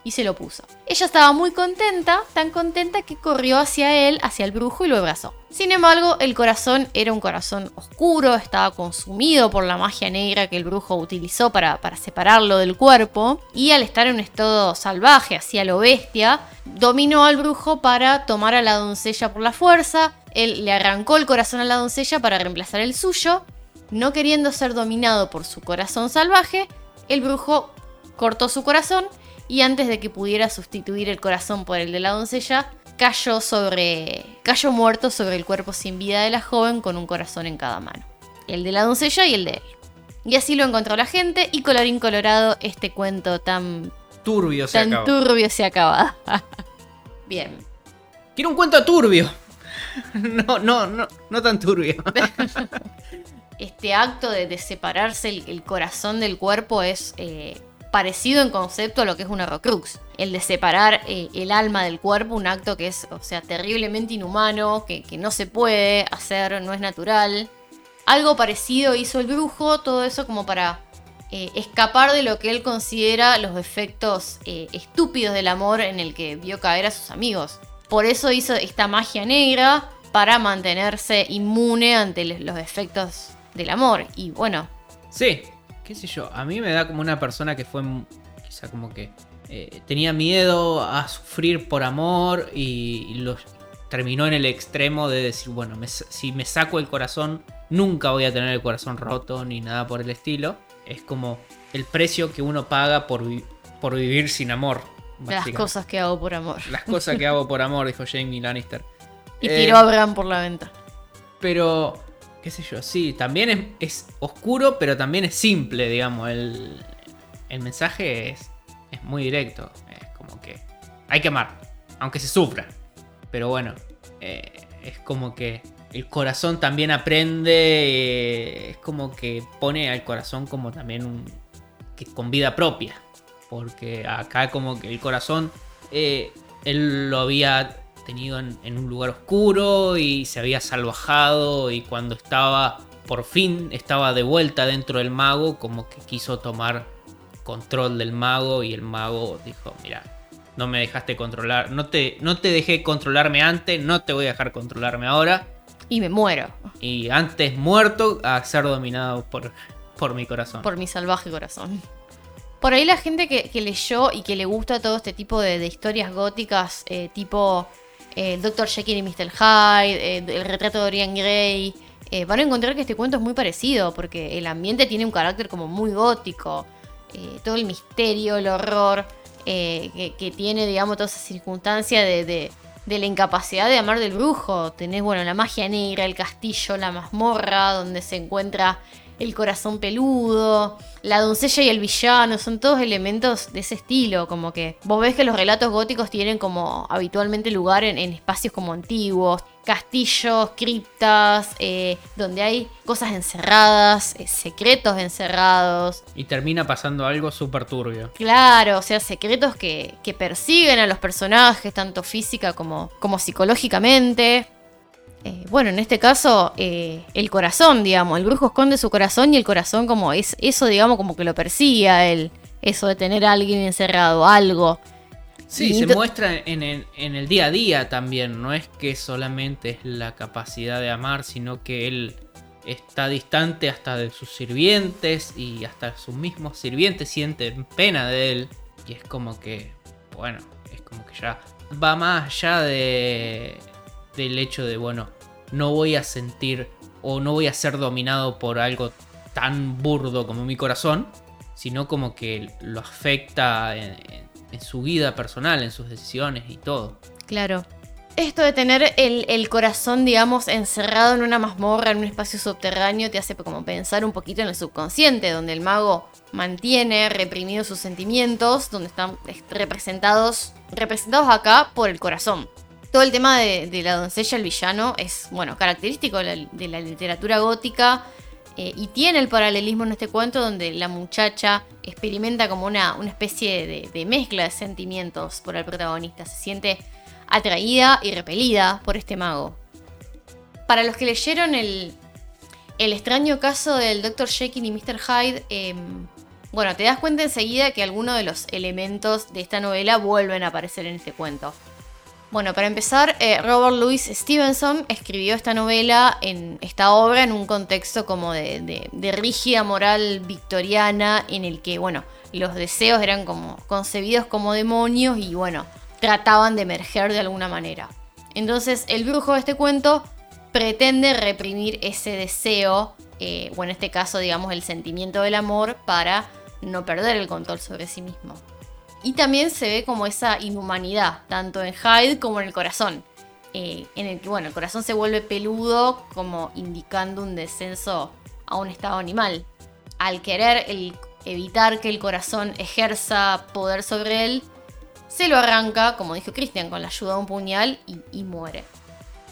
y se lo puso. Ella estaba muy contenta, tan contenta que corrió hacia él, hacia el brujo y lo abrazó. Sin embargo, el corazón era un corazón oscuro, estaba consumido por la magia negra que el brujo utilizó para, para separarlo del cuerpo, y al estar en un estado salvaje, hacia lo bestia, dominó al brujo para tomar a la doncella por la fuerza, él le arrancó el corazón a la doncella para reemplazar el suyo, no queriendo ser dominado por su corazón salvaje, el brujo cortó su corazón y antes de que pudiera sustituir el corazón por el de la doncella, cayó sobre cayó muerto sobre el cuerpo sin vida de la joven con un corazón en cada mano, el de la doncella y el de él. Y así lo encontró la gente y colorín colorado este cuento tan Turbio se tan acaba. turbio se acaba. *laughs* Bien. Quiero un cuento turbio. *laughs* No, no, no, no tan turbio. *laughs* este acto de, de separarse el, el corazón del cuerpo es eh, parecido en concepto a lo que es una Horrocrux. El de separar eh, el alma del cuerpo, un acto que es, o sea, terriblemente inhumano, que, no se puede hacer, no es natural. Algo parecido hizo el brujo, todo eso como para eh, escapar de lo que él considera los efectos eh, estúpidos del amor en el que vio caer a sus amigos. Por eso hizo esta magia negra para mantenerse inmune ante los efectos del amor. Y bueno, Sí, qué sé yo. A mí me da como una persona que fue quizá como que eh, tenía miedo a sufrir por amor y, y lo terminó en el extremo de decir, bueno, me si me saco el corazón, nunca voy a tener el corazón roto ni nada por el estilo. Es como el precio que uno paga por, vi- por vivir sin amor. las cosas que hago por amor. Las cosas que hago por amor, dijo Jamie Lannister. *laughs* Y Eh, tiró a Bran por la venta. Pero, qué sé yo, sí, también es, oscuro, pero también es simple, digamos. El, el mensaje es, es muy directo. Es como que hay que amar, aunque se sufra. Pero bueno, eh, es como que el corazón también aprende, eh, es como que pone al corazón como también un, que con vida propia. Porque acá como que el corazón, eh, él lo había tenido en, en un lugar oscuro y se había salvajado y cuando estaba, por fin, estaba de vuelta dentro del mago, como que quiso tomar control del mago y el mago dijo, mira, no me dejaste controlar, no te, no te dejé controlarme antes, no te voy a dejar controlarme ahora. Y me muero Y antes muerto a ser dominado por, por mi corazón. por mi salvaje corazón. Por ahí la gente que, que leyó y que le gusta todo este tipo de, de historias góticas, eh, tipo eh, Dr. Jekyll y Mr. Hyde, eh, el retrato de Dorian Gray, eh, van a encontrar que este cuento es muy parecido, porque el ambiente tiene un carácter como muy gótico. todo el misterio, el horror eh, que, que tiene, digamos, toda esa circunstancia de, de- de la incapacidad de amar del brujo. Tenés, bueno, la magia negra, el castillo, la mazmorra, donde se encuentra el corazón peludo, la doncella y el villano, son todos elementos de ese estilo, como que vos ves que los relatos góticos tienen como habitualmente lugar en, espacios como antiguos, castillos, criptas, eh, donde hay cosas encerradas, eh, secretos encerrados. Y termina pasando algo súper turbio. Claro, o sea, secretos que, que, persiguen a los personajes, tanto física como, como psicológicamente. Eh, bueno, en este caso, eh, el corazón, digamos, el brujo esconde su corazón y el corazón como es eso, digamos, como que lo persigue a él, eso de tener a alguien encerrado, algo. Sí, se muestra en el, día a día también, no es que solamente es la capacidad de amar, sino que él está distante hasta de sus sirvientes y hasta sus mismos sirvientes sienten pena de él. Y es como que, bueno, es como que ya va más allá de del hecho de, bueno, no voy a sentir o no voy a ser dominado por algo tan burdo como mi corazón, sino como que lo afecta en, su vida personal, en sus decisiones y todo. Claro. Esto de tener el, corazón, digamos, encerrado en una mazmorra, en un espacio subterráneo, te hace como pensar un poquito en el subconsciente, donde el mago mantiene reprimidos sus sentimientos, donde están representados, representados acá por el corazón todo el tema de, la doncella, el villano, es, bueno, característico de la, literatura gótica. Eh, y tiene el paralelismo en este cuento donde la muchacha experimenta como una, una especie de, mezcla de sentimientos por el protagonista. Se siente atraída y repelida por este mago. Para los que leyeron el, el extraño caso del Dr. Jekyll y Mr. Hyde, em, bueno, te das cuenta enseguida que algunos de los elementos de esta novela vuelven a aparecer en este cuento. Bueno, para empezar, eh, Robert Louis Stevenson escribió esta novela, en esta obra, en un contexto como de, rígida moral victoriana, en el que, bueno, los deseos eran como concebidos como demonios y, bueno, trataban de emerger de alguna manera. Entonces, el brujo de este cuento pretende reprimir ese deseo, eh, o en este caso, digamos, el sentimiento del amor, para no perder el control sobre sí mismo. Y también se ve como esa inhumanidad, tanto en Hyde como en el corazón. Eh, en el que, bueno, el corazón se vuelve peludo, como indicando un descenso a un estado animal. Al querer evitar que el corazón ejerza poder sobre él, se lo arranca, como dijo Christian, con la ayuda de un puñal y, y muere.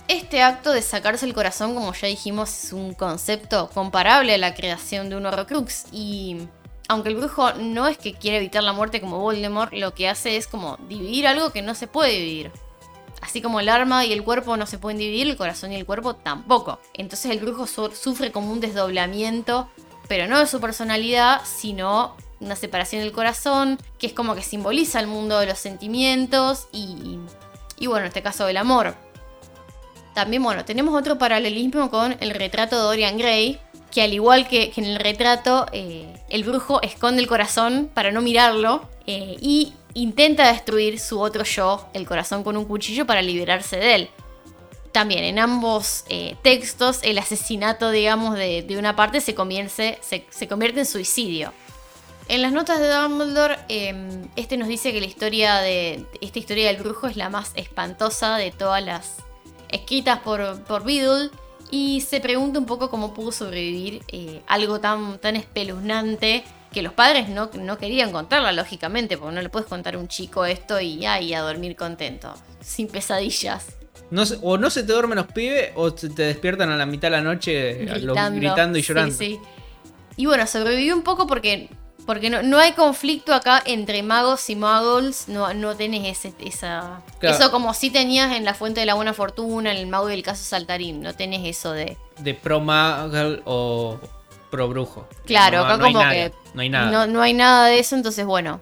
Este acto de sacarse el corazón, como ya dijimos, es un concepto comparable a la creación de un Horrocrux y aunque el brujo no es que quiera evitar la muerte como Voldemort, lo que hace es como dividir algo que no se puede dividir. Así como el arma y el cuerpo no se pueden dividir, el corazón y el cuerpo tampoco. Entonces el brujo sufre como un desdoblamiento, pero no de su personalidad, sino una separación del corazón, que es como que simboliza el mundo de los sentimientos y, y bueno, en este caso del amor. También, bueno, tenemos otro paralelismo con el retrato de Dorian Gray, que al igual que, en el retrato, eh, el brujo esconde el corazón para no mirarlo eh, y intenta destruir su otro yo, el corazón con un cuchillo, para liberarse de él. También en ambos eh, textos el asesinato, digamos, de, una parte se, se, convierte en suicidio. En las notas de Dumbledore, em, este nos dice que la historia de esta historia del brujo es la más espantosa de todas las escritas por, por Beadle y se pregunta un poco cómo pudo sobrevivir eh, algo tan, tan espeluznante que los padres no, no, querían contarla, lógicamente, porque no le puedes contar a un chico esto y, ay, a dormir contento, sin pesadillas. No, o no se te duermen los pibes o te despiertan a la mitad de la noche gritando, y llorando. Sí, sí. Y bueno, sobrevivió un poco porque porque no, hay conflicto acá entre magos y muggles, no, no tenés ese, esa... Eso como si tenías en la Fuente de la Buena Fortuna, en el mago del caso Saltarín, no tenés eso de... De pro muggle o pro brujo. Claro, acá como que... No hay nada. No, hay nada de eso, entonces bueno,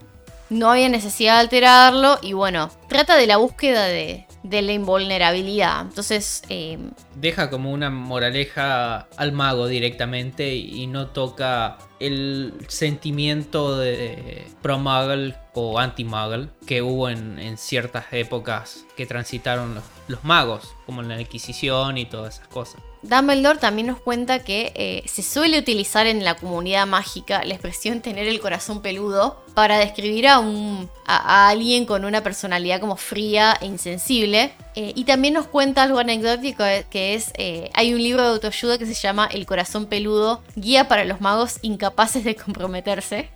no había necesidad de alterarlo y bueno, trata de la búsqueda de, de la invulnerabilidad. Entonces... Eh, Deja como una moraleja al mago directamente y no toca el sentimiento de pro-muggle o anti-muggle que hubo en, ciertas épocas que transitaron los, magos, como en la Inquisición y todas esas cosas. Dumbledore también nos cuenta que eh, se suele utilizar en la comunidad mágica la expresión tener el corazón peludo para describir a, un, a, alguien con una personalidad como fría e insensible. Eh, y también nos cuenta algo anecdótico eh, que es, hay un libro de autoayuda que se llama El corazón peludo, guía para los magos incapaces de comprometerse.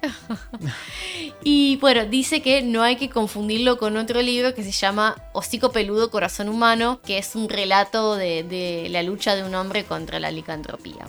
*laughs* y bueno, dice que no hay que confundirlo con otro libro que se llama Hocico peludo, corazón humano, que es un relato de, de la lucha de un hombre contra la licantropía.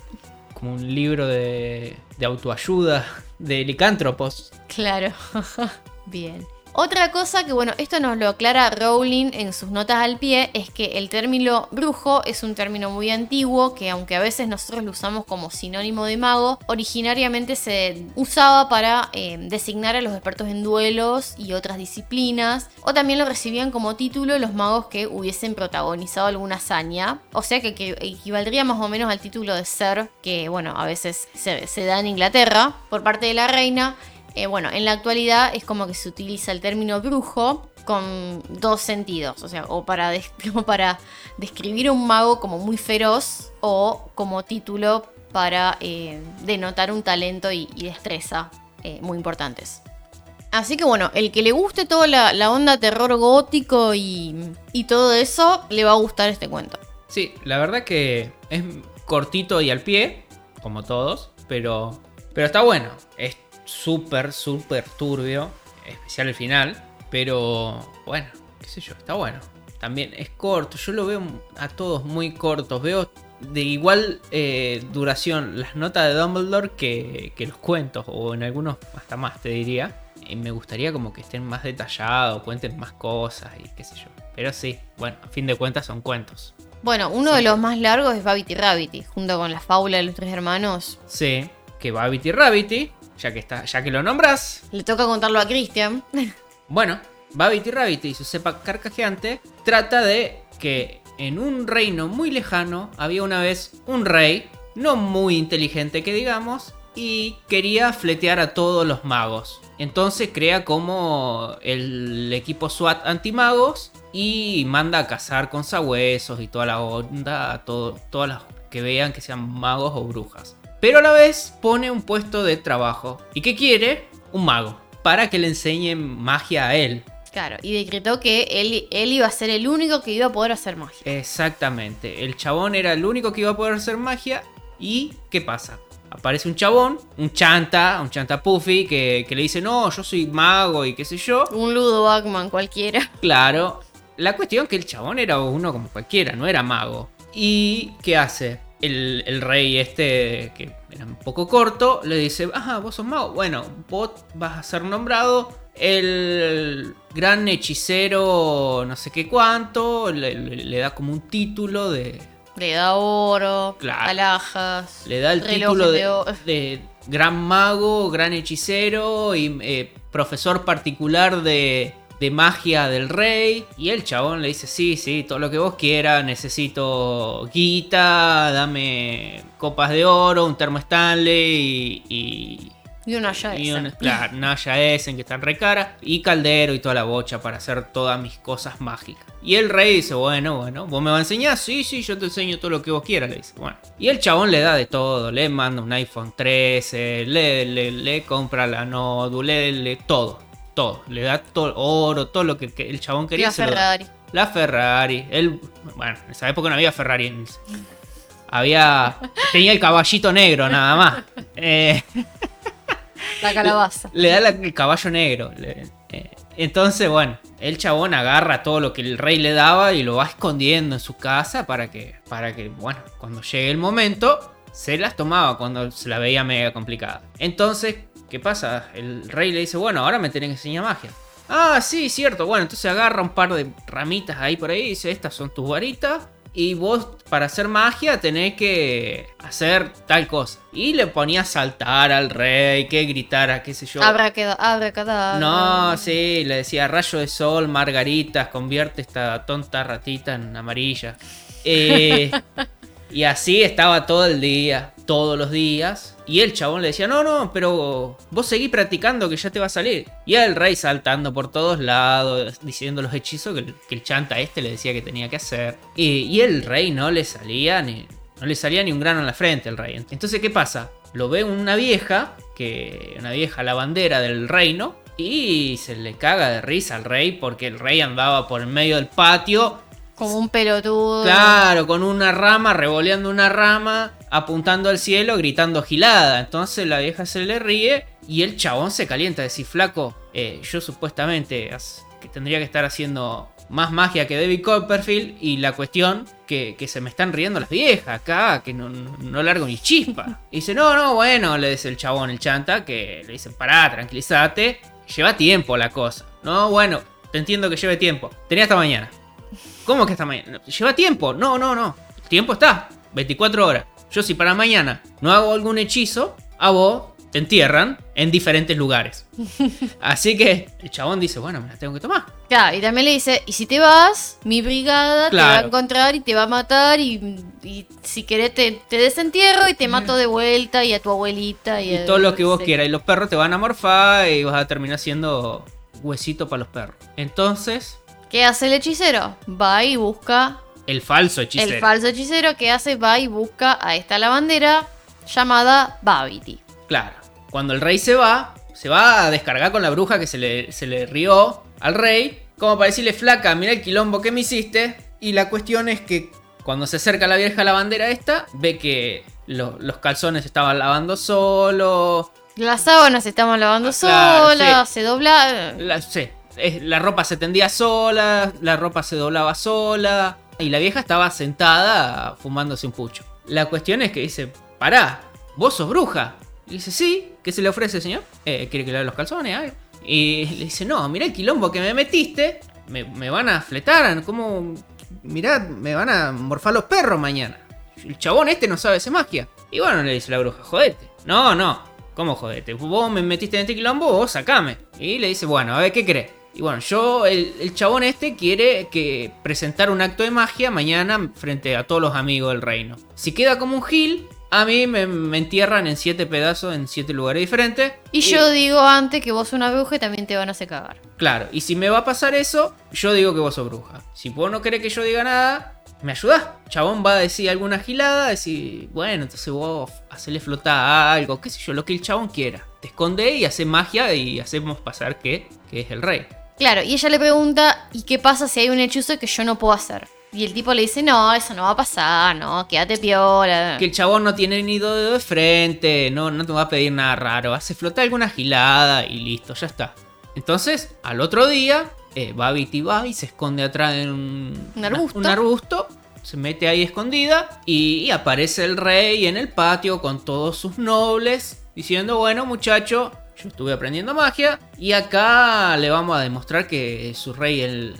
Como un libro de, de autoayuda de licántropos. Claro, *laughs* bien. Otra cosa que, bueno, esto nos lo aclara Rowling en sus notas al pie, es que el término brujo es un término muy antiguo, que aunque a veces nosotros lo usamos como sinónimo de mago, originariamente se usaba para eh, designar a los expertos en duelos y otras disciplinas, o también lo recibían como título los magos que hubiesen protagonizado alguna hazaña, o sea que, equivaldría más o menos al título de ser, que, bueno, a veces se da en Inglaterra por parte de la reina, eh, bueno, en la actualidad es como que se utiliza el término brujo con dos sentidos, o sea, o para, *laughs* describir a un mago como muy feroz o como título para eh, denotar un talento y, destreza eh, muy importantes. Así que bueno, el que le guste toda la, onda terror gótico y, y, todo eso, le va a gustar este cuento. Sí, la verdad que es cortito y al pie, como todos, pero, pero está bueno. Súper, súper turbio, especial el final, pero bueno, qué sé yo, está bueno. También es corto, yo lo veo a todos muy cortos, veo de igual eh, duración las notas de Dumbledore que, los cuentos, o en algunos hasta más te diría. Y me gustaría como que estén más detallados, cuenten más cosas y qué sé yo. Pero sí, bueno, a fin de cuentas son cuentos. Bueno, uno de los más largos es Babity Rabbity, junto con la fábula de los tres hermanos. Sí, que Babity Rabbity ya que, está, ya que lo nombras. Le toca contarlo a Christian. *laughs* Bueno, Babity Rabbit y su cepa carcajeante trata de que en un reino muy lejano había una vez un rey, no muy inteligente que digamos, y quería fletear a todos los magos. Entonces crea como el equipo SWAT antimagos y manda a cazar con sabuesos y toda la onda a todo, todas las que vean que sean magos o brujas pero a la vez pone un puesto de trabajo. ¿Y qué quiere? Un mago, para que le enseñe magia a él. Claro, y decretó que él, él iba a ser el único que iba a poder hacer magia. Exactamente, el chabón era el único que iba a poder hacer magia. ¿Y qué pasa? Aparece un chabón, un chanta, un chanta puffy, que, que le dice, no, yo soy mago y qué sé yo. Un Ludo Bachman cualquiera. *laughs* Claro, la cuestión es que el chabón era uno como cualquiera, no era mago. ¿Y qué hace? El, rey este, que era un poco corto, le dice, ajá, vos sos mago. Bueno, vos vas a ser nombrado el gran hechicero no sé qué cuánto, le, da como un título de... Le da oro, alhajas. Le da el título de, gran mago, gran hechicero y eh, profesor particular de, de magia del rey. Y el chabón le dice, sí, sí, todo lo que vos quieras, necesito guita, dame copas de oro, un termo Stanley y... y una Essen. claro, una Essen que están re cara. Y caldero y toda la bocha para hacer todas mis cosas mágicas. Y el rey dice, bueno, bueno, ¿vos me vas a enseñar? Sí, sí, yo te enseño todo lo que vos quieras, le dice. Bueno. Y el chabón le da de todo, le manda un iPhone 13, le, le, le compra la Nodu, le, le todo todo. Le da todo oro, todo lo que, el chabón quería. La Ferrari. la Ferrari. Él, bueno, en esa época no había Ferrari. Había. *laughs* Tenía el caballito negro nada más. Eh, la calabaza. Le, da el caballo negro. Eh, entonces, bueno, el chabón agarra todo lo que el rey le daba y lo va escondiendo en su casa para que, para que, bueno, cuando llegue el momento, se las tomaba cuando se la veía mega complicada. Entonces, ¿Qué pasa? El rey le dice, bueno, ahora me tenés que enseñar magia. Ah, sí, cierto. Bueno, entonces agarra un par de ramitas ahí por ahí y dice, estas son tus varitas. Y vos para hacer magia tenés que hacer tal cosa. Y le ponía a saltar al rey, que gritara, qué sé yo. Abra cada. No, sí, le decía rayo de sol, margaritas, convierte esta tonta ratita en amarilla. Eh, *laughs* y así estaba todo el día, todos los días. Y el chabón le decía, no, no, pero vos seguís practicando que ya te va a salir. Y el rey saltando por todos lados, diciendo los hechizos que, el chanta este le decía que tenía que hacer. Y, el rey no le salía ni, No le salía ni un grano en la frente al rey. Entonces, ¿qué pasa? Lo ve una vieja, que una vieja lavandera del reino, y se le caga de risa al rey porque el rey andaba por el medio del patio Como un pelotudo. Claro, con una rama, revoleando una rama, apuntando al cielo, gritando gilada. Entonces la vieja se le ríe y el chabón se calienta. Decir, flaco, eh, yo supuestamente que tendría que estar haciendo más magia que David Copperfield y la cuestión que, que se me están riendo las viejas acá, que no, no, largo ni chispa. Y dice, no, no, bueno, le dice el chabón, el chanta, que le dice, pará, tranquilízate, lleva tiempo la cosa. No, bueno, te entiendo que lleve tiempo. Tenía hasta mañana. ¿Cómo que hasta mañana? Lleva tiempo. No, no, no. El tiempo está. 24 horas. Yo si para mañana no hago algún hechizo, a vos te entierran en diferentes lugares. *laughs* Así que el chabón dice, bueno, me la tengo que tomar. Claro, y también le dice, y si te vas, mi brigada te va a encontrar y te va a matar y, y si querés te, te desentierro y te mato de vuelta y a tu abuelita y, Y a- todo lo que vos sí. quieras. Y los perros te van a morfar y vas a terminar siendo huesito para los perros. Entonces, ¿Qué hace el hechicero? Va y busca el falso hechicero. el falso hechicero que hace, va y busca a esta lavandera llamada Babity. Claro. Cuando el rey se va, se va a descargar con la bruja que se le, se le rió al rey. Como para decirle, flaca, mira el quilombo que me hiciste. Y la cuestión es que cuando se acerca la vieja lavandera esta, ve que lo- los calzones estaban lavando solo. Las sábanas estaban lavando Ah, claro, solas, sí. se dobla... La, sí, la ropa se tendía sola, la ropa se doblaba sola. Y la vieja estaba sentada fumándose un pucho. La cuestión es que dice, pará, vos sos bruja. Y dice, sí, ¿qué se le ofrece, señor? Eh, ¿Quiere que le lave los calzones? Algo?". Y le dice, no, mirá el quilombo que me metiste. Me, me van a fletar, ¿cómo? Mirá, me van a morfar los perros mañana. El chabón este no sabe hacer magia. Y bueno, le dice la bruja, jodete. No, no, ¿cómo jodete? Vos me metiste en este quilombo, vos sacame. Y le dice, bueno, a ver, ¿qué crees? Y bueno, yo, el, el chabón este quiere que presentar un acto de magia mañana frente a todos los amigos del reino. Si queda como un gil, a mí me, me entierran en siete pedazos en siete lugares diferentes. Y yo digo antes que vos sos una bruja y también te van a hacer cagar. Claro, y si me va a pasar eso, yo digo que vos sos bruja. Si vos no querés que yo diga nada, ¿me ayudás? Chabón va a decir alguna gilada, decir, bueno, entonces vos hacele flotar algo, qué sé yo, lo que el chabón quiera. Te esconde y hace magia y hacemos pasar que, que es el rey. Claro, y ella le pregunta, ¿y qué pasa si hay un hechizo que yo no puedo hacer? Y el tipo le dice, no, eso no va a pasar, no, quédate piola. Que el chabón no tiene ni dedo de frente, no, no te va a pedir nada raro, hace flotar alguna gilada y listo, ya está. Entonces, al otro día, eh, Babity va y se esconde atrás de un, Un arbusto. un arbusto, se mete ahí escondida y, y aparece el rey en el patio con todos sus nobles diciendo, bueno muchacho, yo estuve aprendiendo magia y acá le vamos a demostrar que su rey es el,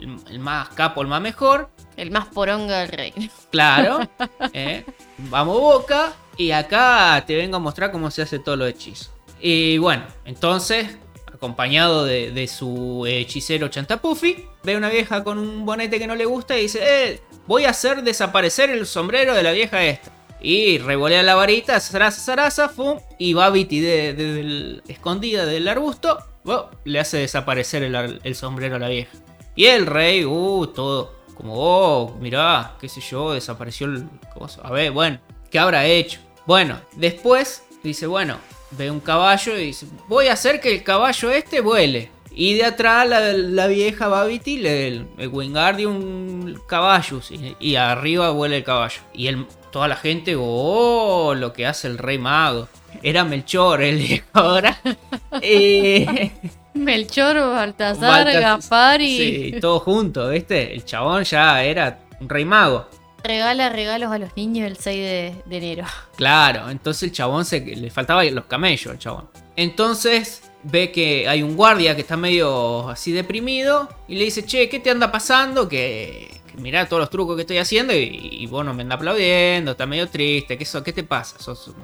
el- el más capo, el más mejor. El más poronga del rey. Claro. *laughs* ¿eh? Vamos boca. Y acá te vengo a mostrar cómo se hace todo lo hechizo. Y bueno, entonces, acompañado de, de su hechicero Chantapuffy, ve una vieja con un bonete que no le gusta y dice, eh, voy a hacer desaparecer el sombrero de la vieja esta. Y revolea la varita, zaraza, zaraza, fum, y Babity de, de- escondida del arbusto, oh, le hace desaparecer el, el sombrero a la vieja. Y el rey, uh, todo, como, oh, mirá, qué sé yo, desapareció el coso. A ver, bueno, ¿qué habrá hecho? Bueno, después dice, bueno, ve un caballo y dice, voy a hacer que el caballo este vuele. Y de atrás la, vieja Babity, le, el, el Wingardium Caballus, y, y arriba vuela el caballo. Y el, toda la gente, oh, lo que hace el rey mago. Era Melchor, el ahora. *laughs* Eh, Melchor, Baltasar, Baltas- Gaspar y Sí, todo junto, ¿viste? El chabón ya era un rey mago. regala regalos a los niños el 6 de, de enero. Claro, entonces el chabón se, le faltaban los camellos al chabón. Entonces ve que hay un guardia que está medio así deprimido y le dice, che, ¿qué te anda pasando? Que mirá todos los trucos que estoy haciendo y, y vos no me andas aplaudiendo, está medio triste, ¿qué, so- qué te pasa? ¿Sos, un-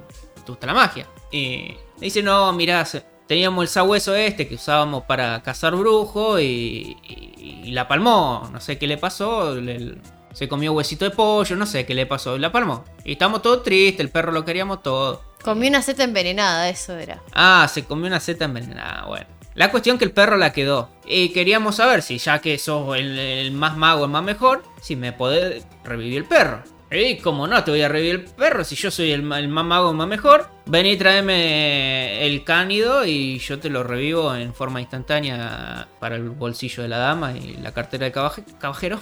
¿Te gusta la magia? Y le dice, no, mirá, teníamos el sabueso este que usábamos para cazar brujos y, y- y la palmó, no sé qué le pasó, le- se comió huesito de pollo, no sé qué le pasó, la palmó. Y estamos todos tristes, el perro lo queríamos todo. Comí una seta envenenada, eso era. Ah, se comió una seta envenenada, bueno. La cuestión que el perro la quedó. Y queríamos saber si ya que sos el, el más mago, el más mejor, si me podés revivir el perro. Y como no, te voy a revivir el perro si yo soy el, el más mago, más mejor. Vení, tráeme el cánido y yo te lo revivo en forma instantánea para el bolsillo de la dama y la cartera del cabaje- *laughs* caballero.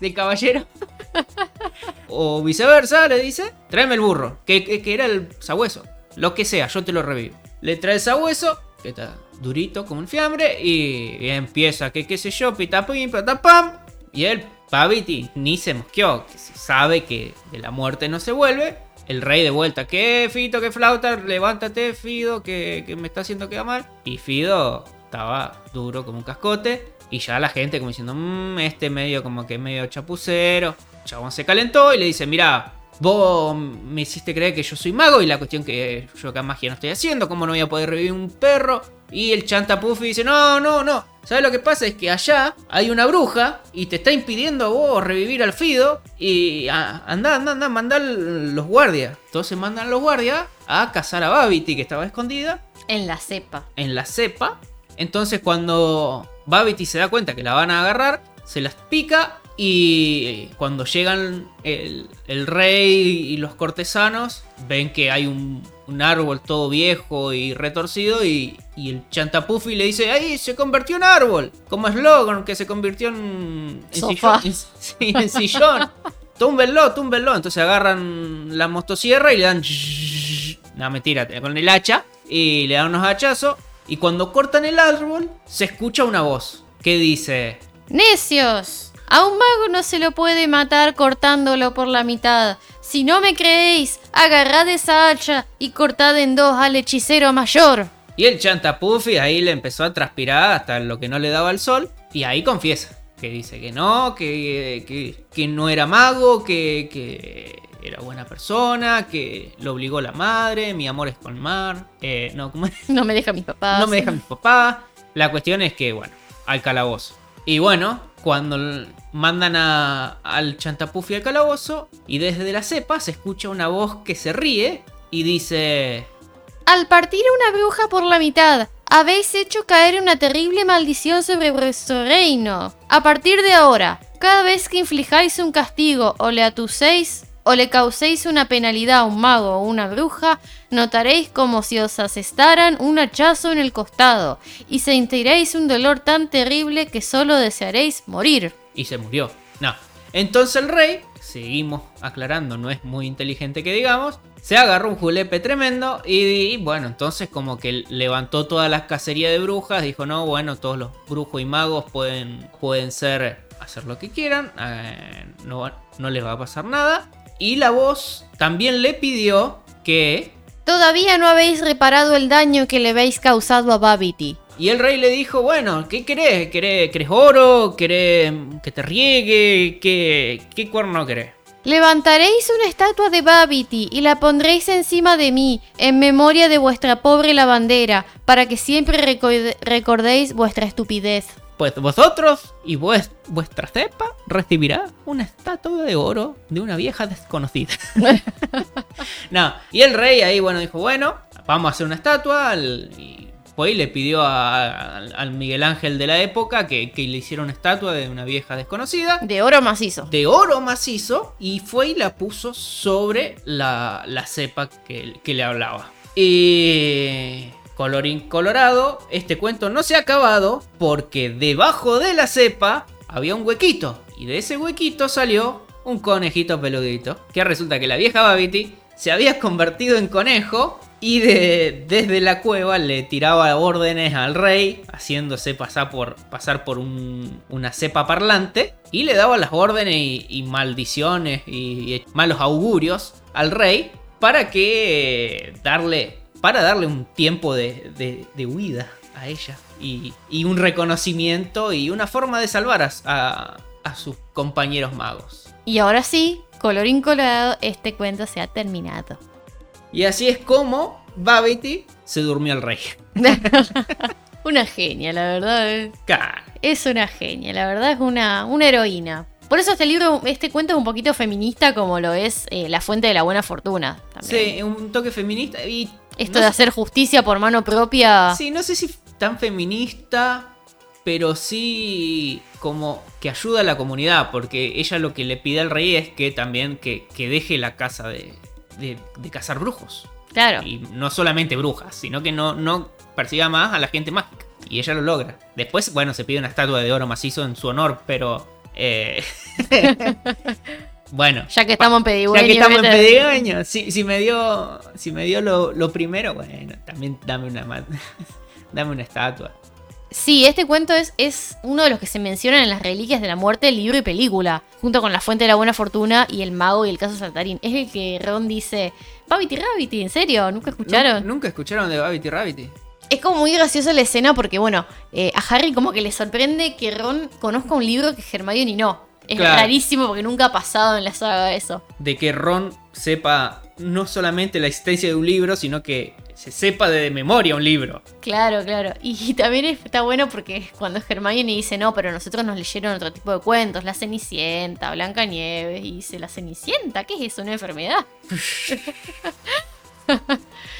del *laughs* caballero. o viceversa, le dice. Tráeme el burro, que era el sabueso. Lo que sea, yo te lo revivo. Le trae el sabueso, que está durito como un fiambre, y, empieza, que qué sé yo, patapam. Y él, Paviti, ni se mosqueó, que se sabe que de la muerte no se vuelve. El rey de vuelta, que Fito, que flauta, levántate, Fido, que, que me está haciendo quedar mal. Y Fido estaba duro como un cascote. Y ya la gente como diciendo, mmm, este medio como que medio chapucero. Chabón se calentó y le dice, mira, vos me hiciste creer que yo soy mago y la cuestión que yo acá magia no estoy haciendo, ¿cómo no voy a poder revivir un perro? Y el chanta Puffy dice, no, no, no. ¿Sabes lo que pasa? Es que allá hay una bruja y te está impidiendo a vos revivir al Fido. Y ah, anda, anda, anda, mandar los guardias. Entonces mandan los guardias a cazar a Babity que estaba escondida En la cepa. en la cepa. Entonces cuando Babity se da cuenta que la van a agarrar, se las pica y cuando llegan el, el rey y los cortesanos, ven que hay un, un árbol todo viejo y retorcido y, y el chantapuffy le dice, ¡ay, se convirtió en árbol! Como Slogan, que se convirtió en, en Sofá. sillón. en- sí, en sillón. *laughs* túmbenlo, túmbenlo. Entonces agarran la motosierra y le dan... *laughs* No, mentira, con el hacha. Y le dan unos hachazos. Y cuando cortan el árbol, se escucha una voz que dice... ¡Necios! A un mago no se lo puede matar cortándolo por la mitad. Si no me creéis, agarrad esa hacha y cortad en dos al hechicero mayor. Y el chantapuffy ahí le empezó a transpirar hasta lo que no le daba el sol. Y ahí confiesa. Que dice que no, que, que, que no era mago, que, que era buena persona, que lo obligó la madre, mi amor es con mar. Eh, no. No me deja mis papás. No me dejan mis papás. La cuestión es que, bueno, al calabozo. Y bueno, cuando mandan a- al chantapuffy al calabozo, y desde la cepa se escucha una voz que se ríe y dice... Al partir una bruja por la mitad, habéis hecho caer una terrible maldición sobre vuestro reino. A partir de ahora, cada vez que inflijáis un castigo o le atuséis o le causéis una penalidad a un mago o una bruja, notaréis como si os asestaran un hachazo en el costado y sentiréis un dolor tan terrible que solo desearéis morir. y se murió. No. Entonces el rey, seguimos aclarando, no es muy inteligente que digamos, se agarró un julepe tremendo y, bueno, entonces como que levantó toda la cacería de brujas, dijo, no, bueno, todos los brujos y magos pueden, pueden ser, hacer lo que quieran, eh, no, no les va a pasar nada. Y la voz también le pidió que... Todavía no habéis reparado el daño que le habéis causado a Babity. Y el rey le dijo, bueno, ¿qué querés? ¿Querés, querés oro? ¿Querés que te riegue? ¿Qué, qué cuerno querés? Levantaréis una estatua de Babity y la pondréis encima de mí, en memoria de vuestra pobre lavandera, para que siempre record- recordéis vuestra estupidez. Pues vosotros y vues- vuestra cepa recibirá una estatua de oro de una vieja desconocida. *laughs* no, y el rey ahí, bueno, dijo, bueno, vamos a hacer una estatua. y fue y le pidió a- al- al Miguel Ángel de la época que, que le hiciera una estatua de una vieja desconocida. De oro macizo. De oro macizo y fue y la puso sobre la, la cepa que, que le hablaba. Y colorín colorado, este cuento no se ha acabado porque debajo de la cepa había un huequito. Y de ese huequito salió un conejito peludito. Que resulta que la vieja Babity se había convertido en conejo y de- desde la cueva le tiraba órdenes al rey, haciéndose pasar por, pasar por un- una cepa parlante, y le daba las órdenes y, maldiciones y, y malos augurios al rey para que darle, para darle un tiempo de, de- de huida a ella y, y un reconocimiento y una forma de salvar a, a- a sus compañeros magos. Y ahora sí, colorín colorado, este cuento se ha terminado. Y así es como Babity se durmió al rey. *laughs* una genia, la verdad. eh. Claro. Es una genia, la verdad es una, una heroína. Por eso este libro, este cuento es un poquito feminista como lo es eh, La Fuente de la Buena Fortuna. También. Sí, un toque feminista y... Esto no de hacer justicia por mano propia. Sí, no sé si tan feminista, pero sí como que ayuda a la comunidad, porque ella lo que le pide al rey es que también que, que deje la casa de, de, de cazar brujos. Claro. Y no solamente brujas, sino que no, no persiga más a la gente mágica. Y ella lo logra. Después, bueno, se pide una estatua de oro macizo en su honor, pero... eh, *laughs* *laughs* bueno. Ya que estamos en pedigüeño. Ya que estamos en pedigüeño, si, si me dio, si me dio lo, lo primero, bueno, también dame una, *laughs* dame una estatua. Sí, este cuento es, es uno de los que se mencionan en las reliquias de la muerte, libro y película, junto con la fuente de la buena fortuna y el mago y el caso Saltarín. Es el que Ron dice, Babity Rabbity, ¿en serio? ¿Nunca escucharon? ¿Nunca escucharon de Babbity Rabbity? Es como muy graciosa la escena porque, bueno, eh, a Harry como que le sorprende que Ron conozca un libro que Hermione no. Es Claro. rarísimo porque nunca ha pasado en la saga eso. De que Ron sepa no solamente la existencia de un libro, sino que se sepa de memoria un libro. Claro, claro. Y, *laughs* también está bueno porque cuando Hermione dice, no, pero nosotros nos leyeron otro tipo de cuentos, La Cenicienta, Blanca Nieves, y dice, ¿La Cenicienta? ¿Qué es eso? ¿Una enfermedad? *laughs*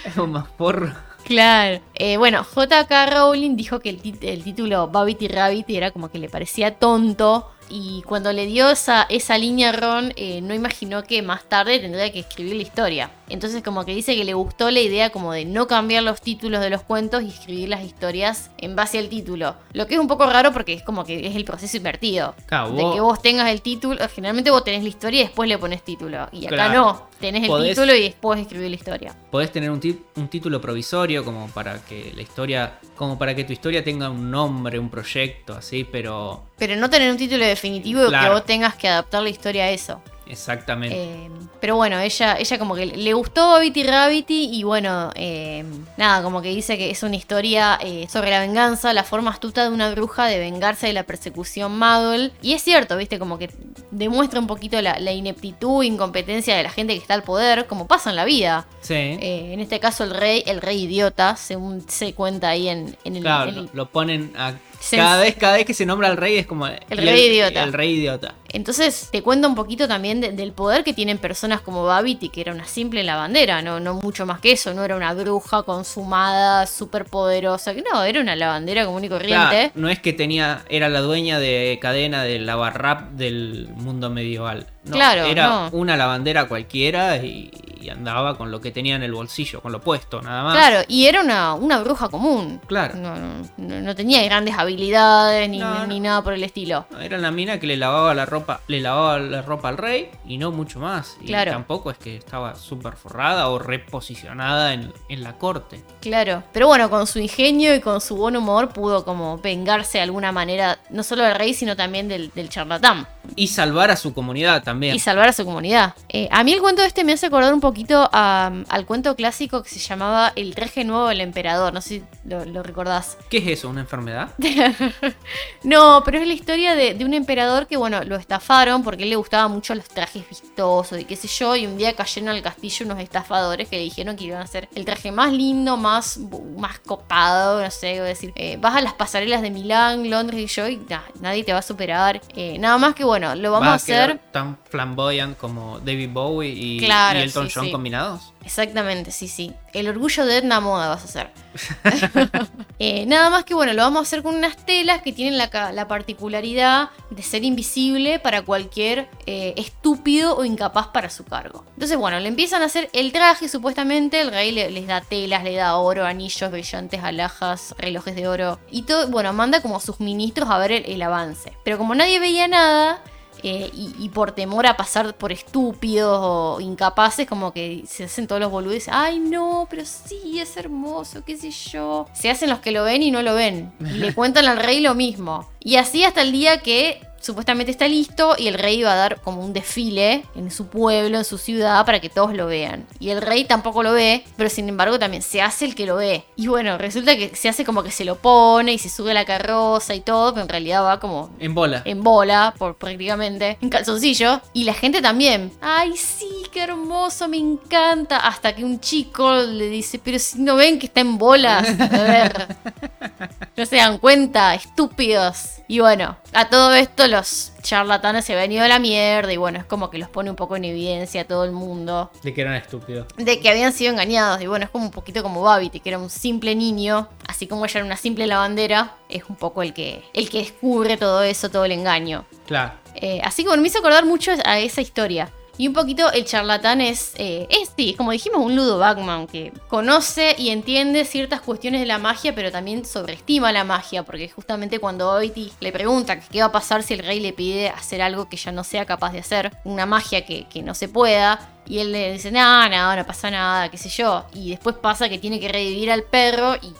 Es un más porro. Claro. Eh, bueno, J.K. Rowling dijo que el, el título Babbity Rabbit era como que le parecía tonto. Y cuando le dio esa, esa línea a Ron, eh, no imaginó que más tarde tendría que escribir la historia. Entonces como que dice que le gustó la idea como de no cambiar los títulos de los cuentos y escribir las historias en base al título. Lo que es un poco raro porque es como que es el proceso invertido. Claro, De vos- que vos tengas el título, generalmente vos tenés la historia y después le pones título. Y acá Claro. no, tenés el Podés- título y después escribir la historia. Podés tener un, un título provisorio como para que la historia, como para que tu historia tenga un nombre, un proyecto, así, pero Pero no tener un título definitivo y que Claro. vos tengas que adaptar la historia a eso. Exactamente. Eh, pero bueno, ella, ella como que le gustó Babity Rabbity y bueno, eh, nada, como que dice que es una historia eh, sobre la venganza, la forma astuta de una bruja de vengarse de la persecución Muggle. Y es cierto, viste, como que demuestra un poquito la, la ineptitud, incompetencia de la gente que está al poder, como pasa en la vida. sí. Eh, en este caso el rey, el rey idiota, según se cuenta ahí en, en el... claro, en el- lo, ponen a cada vez, cada vez que se nombra al rey es como el, rey idiota. El rey idiota. Entonces te cuenta un poquito también de- del poder que tienen personas como Babity, que era una simple lavandera, no, no mucho más que eso, no era una bruja consumada, súper poderosa, que no, era una lavandera común y corriente. Claro, no es que tenía, era la dueña de cadena de lavarrap del mundo medieval. No, Claro, era no. una lavandera cualquiera y, y andaba con lo que tenía en el bolsillo, con lo puesto, nada más. Claro, y era una, una bruja común. Claro. No, no, tenía grandes habilidades ni, ni nada por el estilo. Era la mina que le lavaba la ropa, le lavaba la ropa al rey y no mucho más. Y Claro. tampoco es que estaba súper forrada o reposicionada en, en la corte. Claro, pero bueno, con su ingenio y con su buen humor pudo como vengarse de alguna manera, no solo del rey, sino también del, del charlatán. Y salvar a su comunidad también. y salvar a su comunidad. Eh, a mí el cuento este me hace acordar un poquito a- al cuento clásico que se llamaba El traje nuevo del emperador. No sé si lo, lo recordás. *laughs* ¿Qué es eso? ¿Una enfermedad? No, pero es la historia de, de un emperador que, bueno, lo estafaron porque a él le gustaban mucho los trajes vistosos y qué sé yo. Y un día cayeron al castillo unos estafadores que le dijeron que iban a hacer el traje más lindo, más, más copado, no sé, voy a decir. eh, vas a las pasarelas de Milán, Londres y yo y nah, nadie te va a superar. Eh, nada más que, bueno, lo vamos a ¿Va quedar hacer. tan flamboyant como David Bowie y, Claro, y Elton sí, John sí. combinados? Exactamente, sí, sí. El orgullo de Edna Moda vas a hacer. *laughs* Eh, nada más que bueno, lo vamos a hacer con unas telas que tienen la, la particularidad de ser invisible para cualquier eh, estúpido o incapaz para su cargo. Entonces, bueno, le empiezan a hacer el traje, supuestamente. El rey le- les da telas, le da oro, anillos brillantes, alhajas, relojes de oro. Y todo, bueno, manda como sus ministros a ver el, el avance. Pero como nadie veía nada, eh, y, y por temor a pasar por estúpidos o incapaces, como que se hacen todos los boludos. Ay, no, pero sí, es hermoso, qué sé yo. Se hacen los que lo ven y no lo ven. Y le *laughs* cuentan al rey lo mismo. Y así hasta el día que supuestamente está listo y el rey va a dar como un desfile en su pueblo, en su ciudad, para que todos lo vean. Y el rey tampoco lo ve, pero sin embargo también se hace el que lo ve. Y bueno, resulta que se hace como que se lo pone y se sube a la carroza y todo, pero en realidad va como En bola. en bola, por prácticamente, en calzoncillo. Y la gente también. Ay, sí, qué hermoso, me encanta. Hasta que un chico le dice, pero si no ven que está en bolas. A ver. *laughs* No se dan cuenta, estúpidos. Y bueno, a todo esto los charlatanes se han venido a la mierda y bueno, es como que los pone un poco en evidencia a todo el mundo De que eran estúpidos. de que habían sido engañados. Y bueno, es como un poquito como Babity, que era un simple niño, así como ella era una simple lavandera, es un poco el que, el que descubre todo eso, todo el engaño. Claro. Eh, así que bueno, me hizo acordar mucho a esa historia. Y un poquito el charlatán es, eh, es sí, como dijimos, un Ludo Bagman que conoce y entiende ciertas cuestiones de la magia, pero también sobreestima la magia, porque justamente cuando Oiti le pregunta qué va a pasar si el rey le pide hacer algo que ya no sea capaz de hacer, una magia que, que no se pueda, y él le dice, no, no, no pasa nada, qué sé yo, y después pasa que tiene que revivir al perro y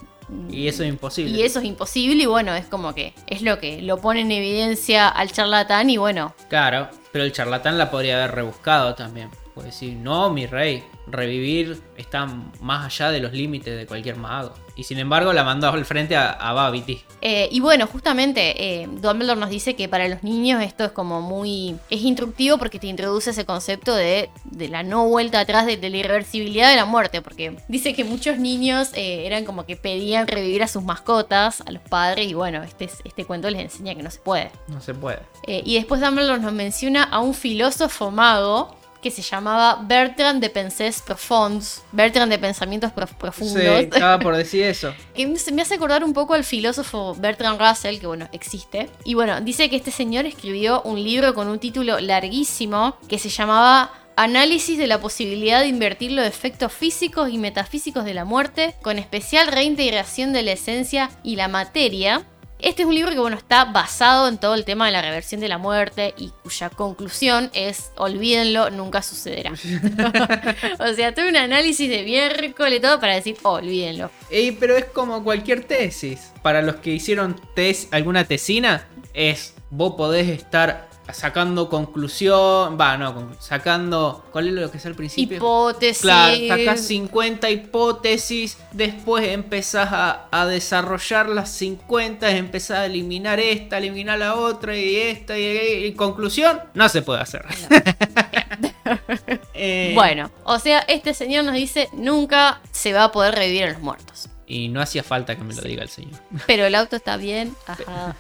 Y eso es imposible. y eso es imposible y bueno, es como que es lo que lo pone en evidencia al charlatán y bueno, Claro, pero el charlatán la podría haber rebuscado también. Puede decir, no, mi rey, revivir está más allá de los límites de cualquier mago. Y sin embargo la mandó al frente a, a Babity. Eh, y bueno, justamente eh, Dumbledore nos dice que para los niños esto es como muy... es instructivo porque te introduce ese concepto de, de la no vuelta atrás, de, de la irreversibilidad de la muerte, porque dice que muchos niños eh, eran como que pedían revivir a sus mascotas, a los padres, y bueno, este, este cuento les enseña que no se puede. No se puede. Y después Dumbledore nos menciona a un filósofo mago que se llamaba Bertrand de Pensées Profonds, Bertrand de Pensamientos Prof- Sí, Profundos, estaba por decir eso. *laughs* que me hace acordar un poco al filósofo Bertrand Russell, que bueno, existe. Y bueno, dice que este señor escribió un libro con un título larguísimo que se llamaba Análisis de la posibilidad de invertir los efectos físicos y metafísicos de la muerte, con especial reintegración de la esencia y la materia. Este es un libro que bueno, está basado en todo el tema de la reversión de la muerte y cuya conclusión es, olvídenlo, nunca sucederá. *laughs* *laughs* o sea, tuve un análisis de miércoles y todo para decir, olvídenlo. Ey, pero es como cualquier tesis. Para los que hicieron tes alguna tesina, es vos podés estar sacando conclusión. Va, no, sacando. ¿Cuál es lo que es al principio? Hipótesis. Claro, sacás 50 hipótesis, después empezás a, a desarrollar las 50, empezás a eliminar esta, eliminar la otra y esta, y, y conclusión, no se puede hacer. *laughs* *laughs* Eh, Bueno, o sea, este señor nos dice nunca se va a poder revivir a los muertos. Y no hacía falta que me lo diga el señor. Pero el auto está bien. Ajá.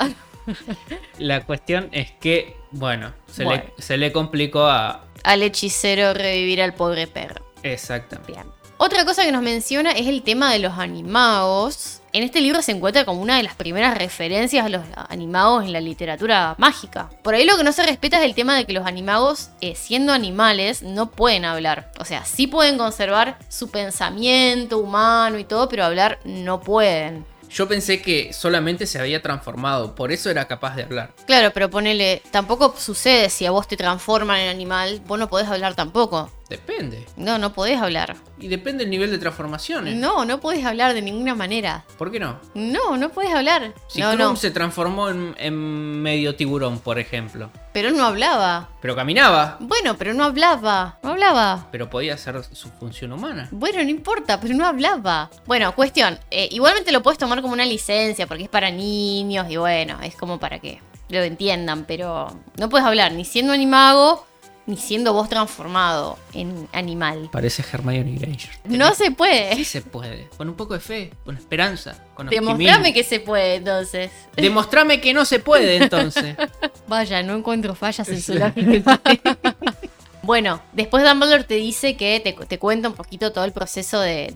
*laughs* La cuestión es que, bueno, se, Bueno. Le, se le complicó a... Al hechicero revivir al pobre perro. Exactamente. Bien. Otra cosa que nos menciona es el tema de los animagos. En este libro se encuentra como una de las primeras referencias a los animagos en la literatura mágica. Por ahí lo que no se respeta es el tema de que los animagos, eh, siendo animales, no pueden hablar. O sea, sí pueden conservar su pensamiento humano y todo, pero hablar no pueden. Yo pensé que solamente se había transformado, por eso era capaz de hablar. Claro, pero ponele, tampoco sucede si a vos te transforman en animal, vos no podés hablar tampoco. Depende. No, no podés hablar. Y depende del nivel de transformaciones. No, no podés hablar de ninguna manera. ¿Por qué no? No, no podés hablar. Si no, Krum no. se transformó en, en medio tiburón, por ejemplo. Pero no hablaba. Pero caminaba. Bueno, pero no hablaba. No hablaba. Pero podía hacer su función humana. Bueno, no importa, pero no hablaba. Bueno, cuestión. eh, igualmente lo puedes tomar como una licencia porque es para niños y bueno, es como para que lo entiendan, pero no puedes hablar ni siendo animago ni siendo vos transformado en animal. Parece Hermione Granger. No se Sí puede. se puede. Con un poco de fe, con esperanza, con Demostrame que se puede, entonces. Demostrame que no se puede, entonces. *laughs* Vaya, no encuentro fallas en su *laughs* lógica. Bueno, después Dumbledore te dice que te, cuenta un poquito todo el proceso de,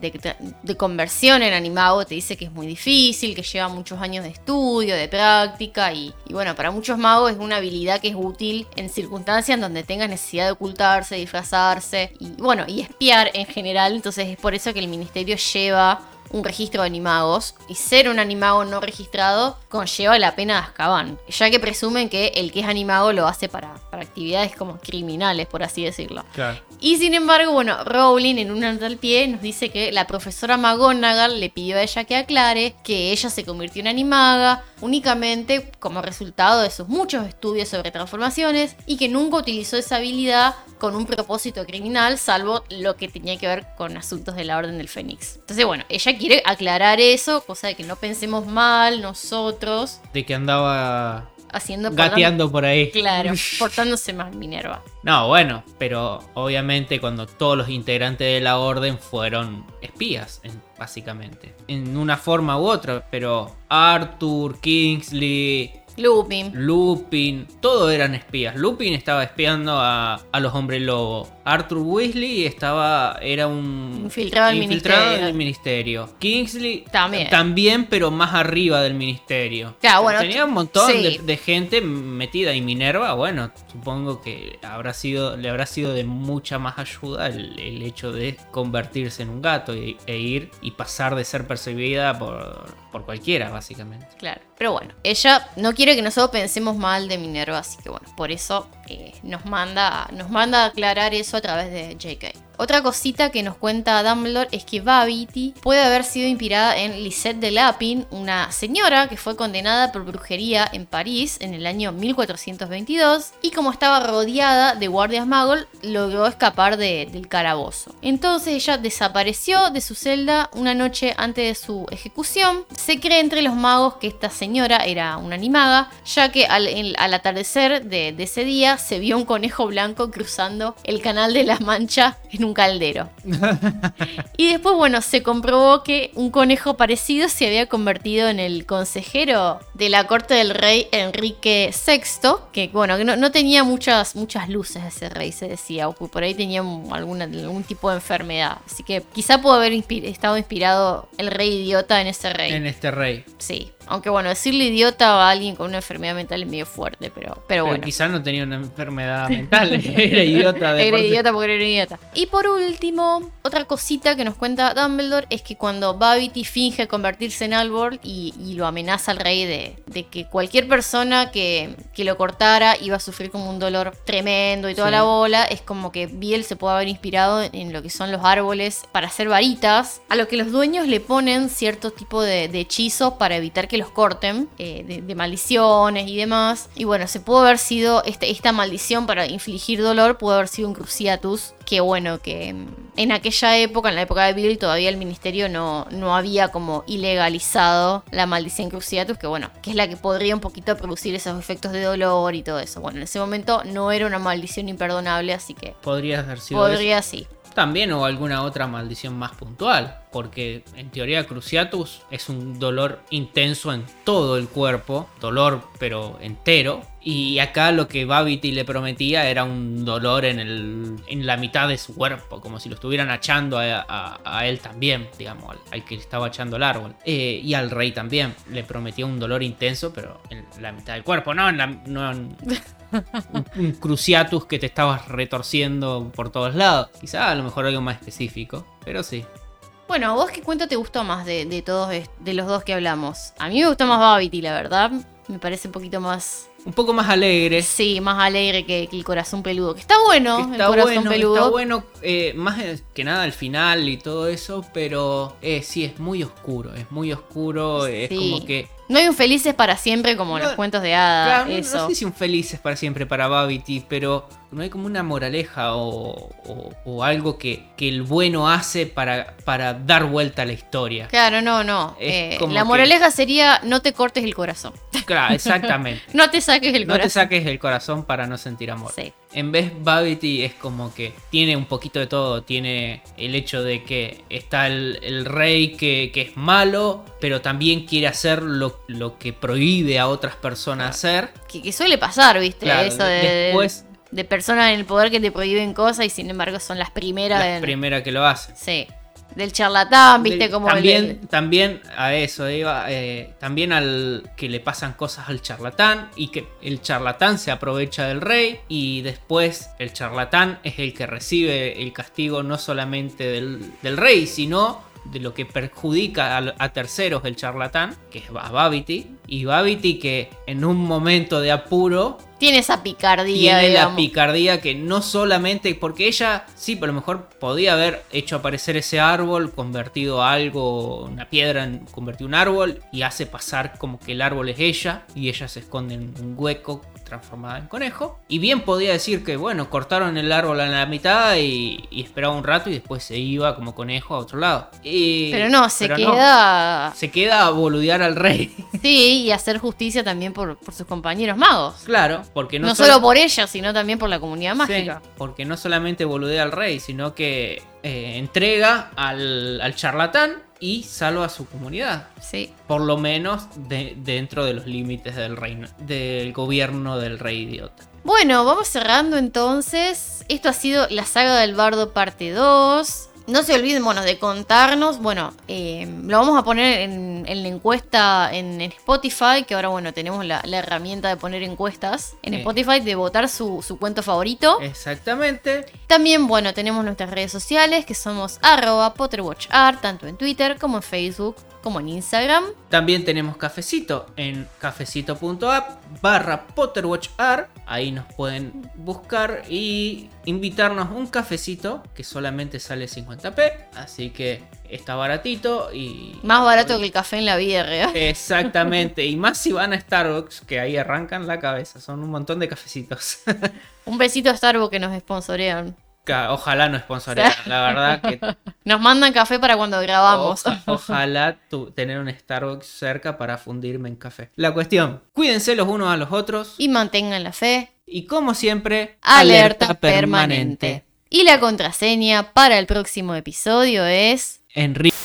conversión en animago. Te dice que es muy difícil, que lleva muchos años de estudio, de práctica. Y, y bueno, para muchos magos es una habilidad que es útil en circunstancias donde tengas necesidad de ocultarse, disfrazarse y bueno, y espiar en general. Entonces es por eso que el ministerio lleva un registro de animagos y ser un animago no registrado conlleva la pena de Azkaban, ya que presumen que el que es animago lo hace para, para actividades como criminales, por así decirlo. Claro. Y sin embargo, bueno, Rowling en un nota al pie nos dice que la profesora McGonagall le pidió a ella que aclare que ella se convirtió en animaga únicamente como resultado de sus muchos estudios sobre transformaciones y que nunca utilizó esa habilidad con un propósito criminal, salvo lo que tenía que ver con asuntos de la Orden del Fénix. Entonces, bueno, ella quiere aclarar eso, cosa de que no pensemos mal nosotros. De que andaba haciendo gateando por ahí. Claro, *laughs* portándose más Minerva. No, bueno, pero obviamente cuando todos los integrantes de la orden fueron espías, en- básicamente. En una forma u otra, pero Arthur, Kingsley, Lupin. Lupin, todos eran espías. Lupin estaba espiando a, a los hombres lobo. Arthur Weasley estaba era un Infiltrado al ministerio. del ministerio. Kingsley También. también, pero más arriba del ministerio. Claro, bueno, Tenía un montón sí. de, de gente metida y Minerva, bueno, supongo que habrá sido le habrá sido de mucha más ayuda el, el hecho de convertirse en un gato y- e ir y pasar de ser percibida por, por cualquiera, básicamente. Claro. Pero bueno, ella no quiere que nosotros pensemos mal de Minerva, así que bueno, por eso eh, nos, manda, nos manda a aclarar eso a través de JK. Otra cosita que nos cuenta Dumbledore es que Babity puede haber sido inspirada en Lisette de Lapin, una señora que fue condenada por brujería en París en el año 1422 y como estaba rodeada de guardias magos logró escapar de- del calabozo. Entonces ella desapareció de su celda una noche antes de su ejecución. Se cree entre los magos que esta señora era una animaga, ya que al, al atardecer de, de ese día se vio un conejo blanco cruzando el canal de la Mancha en un caldero. *laughs* y después, bueno, se comprobó que un conejo parecido se había convertido en el consejero de la corte del rey Enrique VI, que bueno, que no, no tenía muchas, muchas luces ese rey, se decía, o por ahí tenía alguna, algún tipo de enfermedad. Así que quizá pudo haber estado inspirado el rey idiota en ese rey. En este rey. Sí. Aunque bueno, decirle idiota a alguien con una enfermedad mental es medio fuerte, pero, pero Pero bueno. quizás no tenía una enfermedad mental, *laughs* era idiota de Era por idiota porque era idiota. Y por último, otra cosita que nos cuenta Dumbledore es que cuando Babity finge convertirse en árbol y, y lo amenaza al rey de, de que cualquier persona que, que lo cortara iba a sufrir como un dolor tremendo y toda Sí. la bola, es como que Biel se puede haber inspirado en lo que son los árboles para hacer varitas, a lo que los dueños le ponen cierto tipo de, de hechizos para evitar que los corten, eh, de, de maldiciones y demás. Y bueno, se pudo haber sido este- esta maldición para infligir dolor, pudo haber sido un cruciatus. Que bueno, que mm, en aquella época, en la época de Bill, todavía el ministerio no, no había como ilegalizado la maldición cruciatus, que bueno, que es la que podría un poquito producir esos efectos de dolor y todo eso. Bueno, en ese momento no era una maldición imperdonable, así que Podría haber sido eso. podría sí. También o alguna otra maldición más puntual, porque en teoría Cruciatus es un dolor intenso en todo el cuerpo, dolor pero entero, y acá lo que Babity le prometía era un dolor en, el, en la mitad de su cuerpo, como si lo estuvieran achando a, a- a él también, digamos, al, al que le estaba echando el árbol. Eh, y al rey también, le prometía un dolor intenso, pero en la mitad del cuerpo, no en la... No en- un, *laughs* un cruciatus que te estabas retorciendo por todos lados. Quizá a lo mejor algo más específico, pero sí. Bueno, ¿a vos qué cuento te gustó más de, de todos de los dos que hablamos? A mí me gustó más Babity, la verdad. Me parece un poquito más. Un poco más alegre. Sí, más alegre que, que el corazón peludo. Que está bueno, que el está corazón bueno, peludo. está bueno, eh, más que nada al final y todo eso, pero eh, sí, es muy oscuro, es muy oscuro, es como que... No hay un felices para siempre como No, los cuentos de hadas. Claro, no- eso. no sé si un felices para siempre para Babity, pero no hay como una moraleja o, o- o algo que, que el bueno hace para, para dar vuelta a la historia. Claro, no, no. Eh, la que- moraleja sería no te cortes el corazón. Claro, exactamente. *laughs* No te saques el No te corazón. saques el corazón para no sentir amor. Sí. En vez Babity es como que tiene un poquito de todo. Tiene el hecho de que está el, el rey que, que es malo, pero también quiere hacer lo, lo que prohíbe a otras personas hacer. Que, que suele pasar, ¿viste? Claro, Eso de, después- de personas en el poder que te prohíben cosas y sin embargo son las primeras La en. primera que lo hace. Sí. Del charlatán, ¿viste? De- como el- también, también a eso iba, eh, también al que le pasan cosas al charlatán y que el charlatán se aprovecha del rey y después el charlatán es el que recibe el castigo no solamente del, del rey, sino de lo que perjudica a, a terceros el charlatán, que es a Babity, y Babity que en un momento de apuro Tiene esa picardía, tiene la picardía que no solamente porque ella sí, pero a lo mejor podía haber hecho aparecer ese árbol, convertido a algo, una piedra, en, convertido en un árbol y hace pasar como que el árbol es ella y ella se esconde en un hueco transformaba en conejo. Y bien podía decir que, bueno, cortaron el árbol a la mitad y, y esperaba un rato y después se iba como conejo a otro lado. Y- Pero no, se pero no. queda. Se queda a boludear al rey. *laughs* Sí, y hacer justicia también por, por sus compañeros magos. claro, porque no, No, solo- solo por ella, sino también por la comunidad Sí, mágica. porque no solamente boludea al rey, sino que eh, entrega al, al charlatán y salva a su comunidad. Sí. Por lo menos de- dentro de los límites del reino, del gobierno del rey idiota. Bueno, vamos cerrando entonces. Esto ha sido la saga del bardo parte 2. No se olviden, bueno, de contarnos. Bueno, eh, lo vamos a poner en, en la encuesta en, en Spotify, que ahora, bueno, tenemos la, la herramienta de poner encuestas en Sí. Spotify, de votar su, su cuento favorito. Exactamente. También, bueno, tenemos nuestras redes sociales, que somos arroba PotterWatchArt, tanto en Twitter como en Facebook, como en Instagram. También tenemos cafecito en cafecito.app barra PotterWatchR. Ahí nos pueden buscar y invitarnos un cafecito que solamente sale 50p. Así que está baratito y... Más barato que el café en la vida real. Exactamente, y más si van a Starbucks, que ahí arrancan la cabeza, son un montón de cafecitos. *laughs* Un besito a Starbucks que nos sponsorean. Ojalá no sponsorean, *laughs* la verdad que Nos mandan café para cuando grabamos. oja- ojalá tu- tener un Starbucks cerca para fundirme en café. La cuestión, cuídense los unos a los otros Y mantengan la fe. y como siempre, Alerta, permanente. Y la contraseña para el próximo episodio es... Enrique.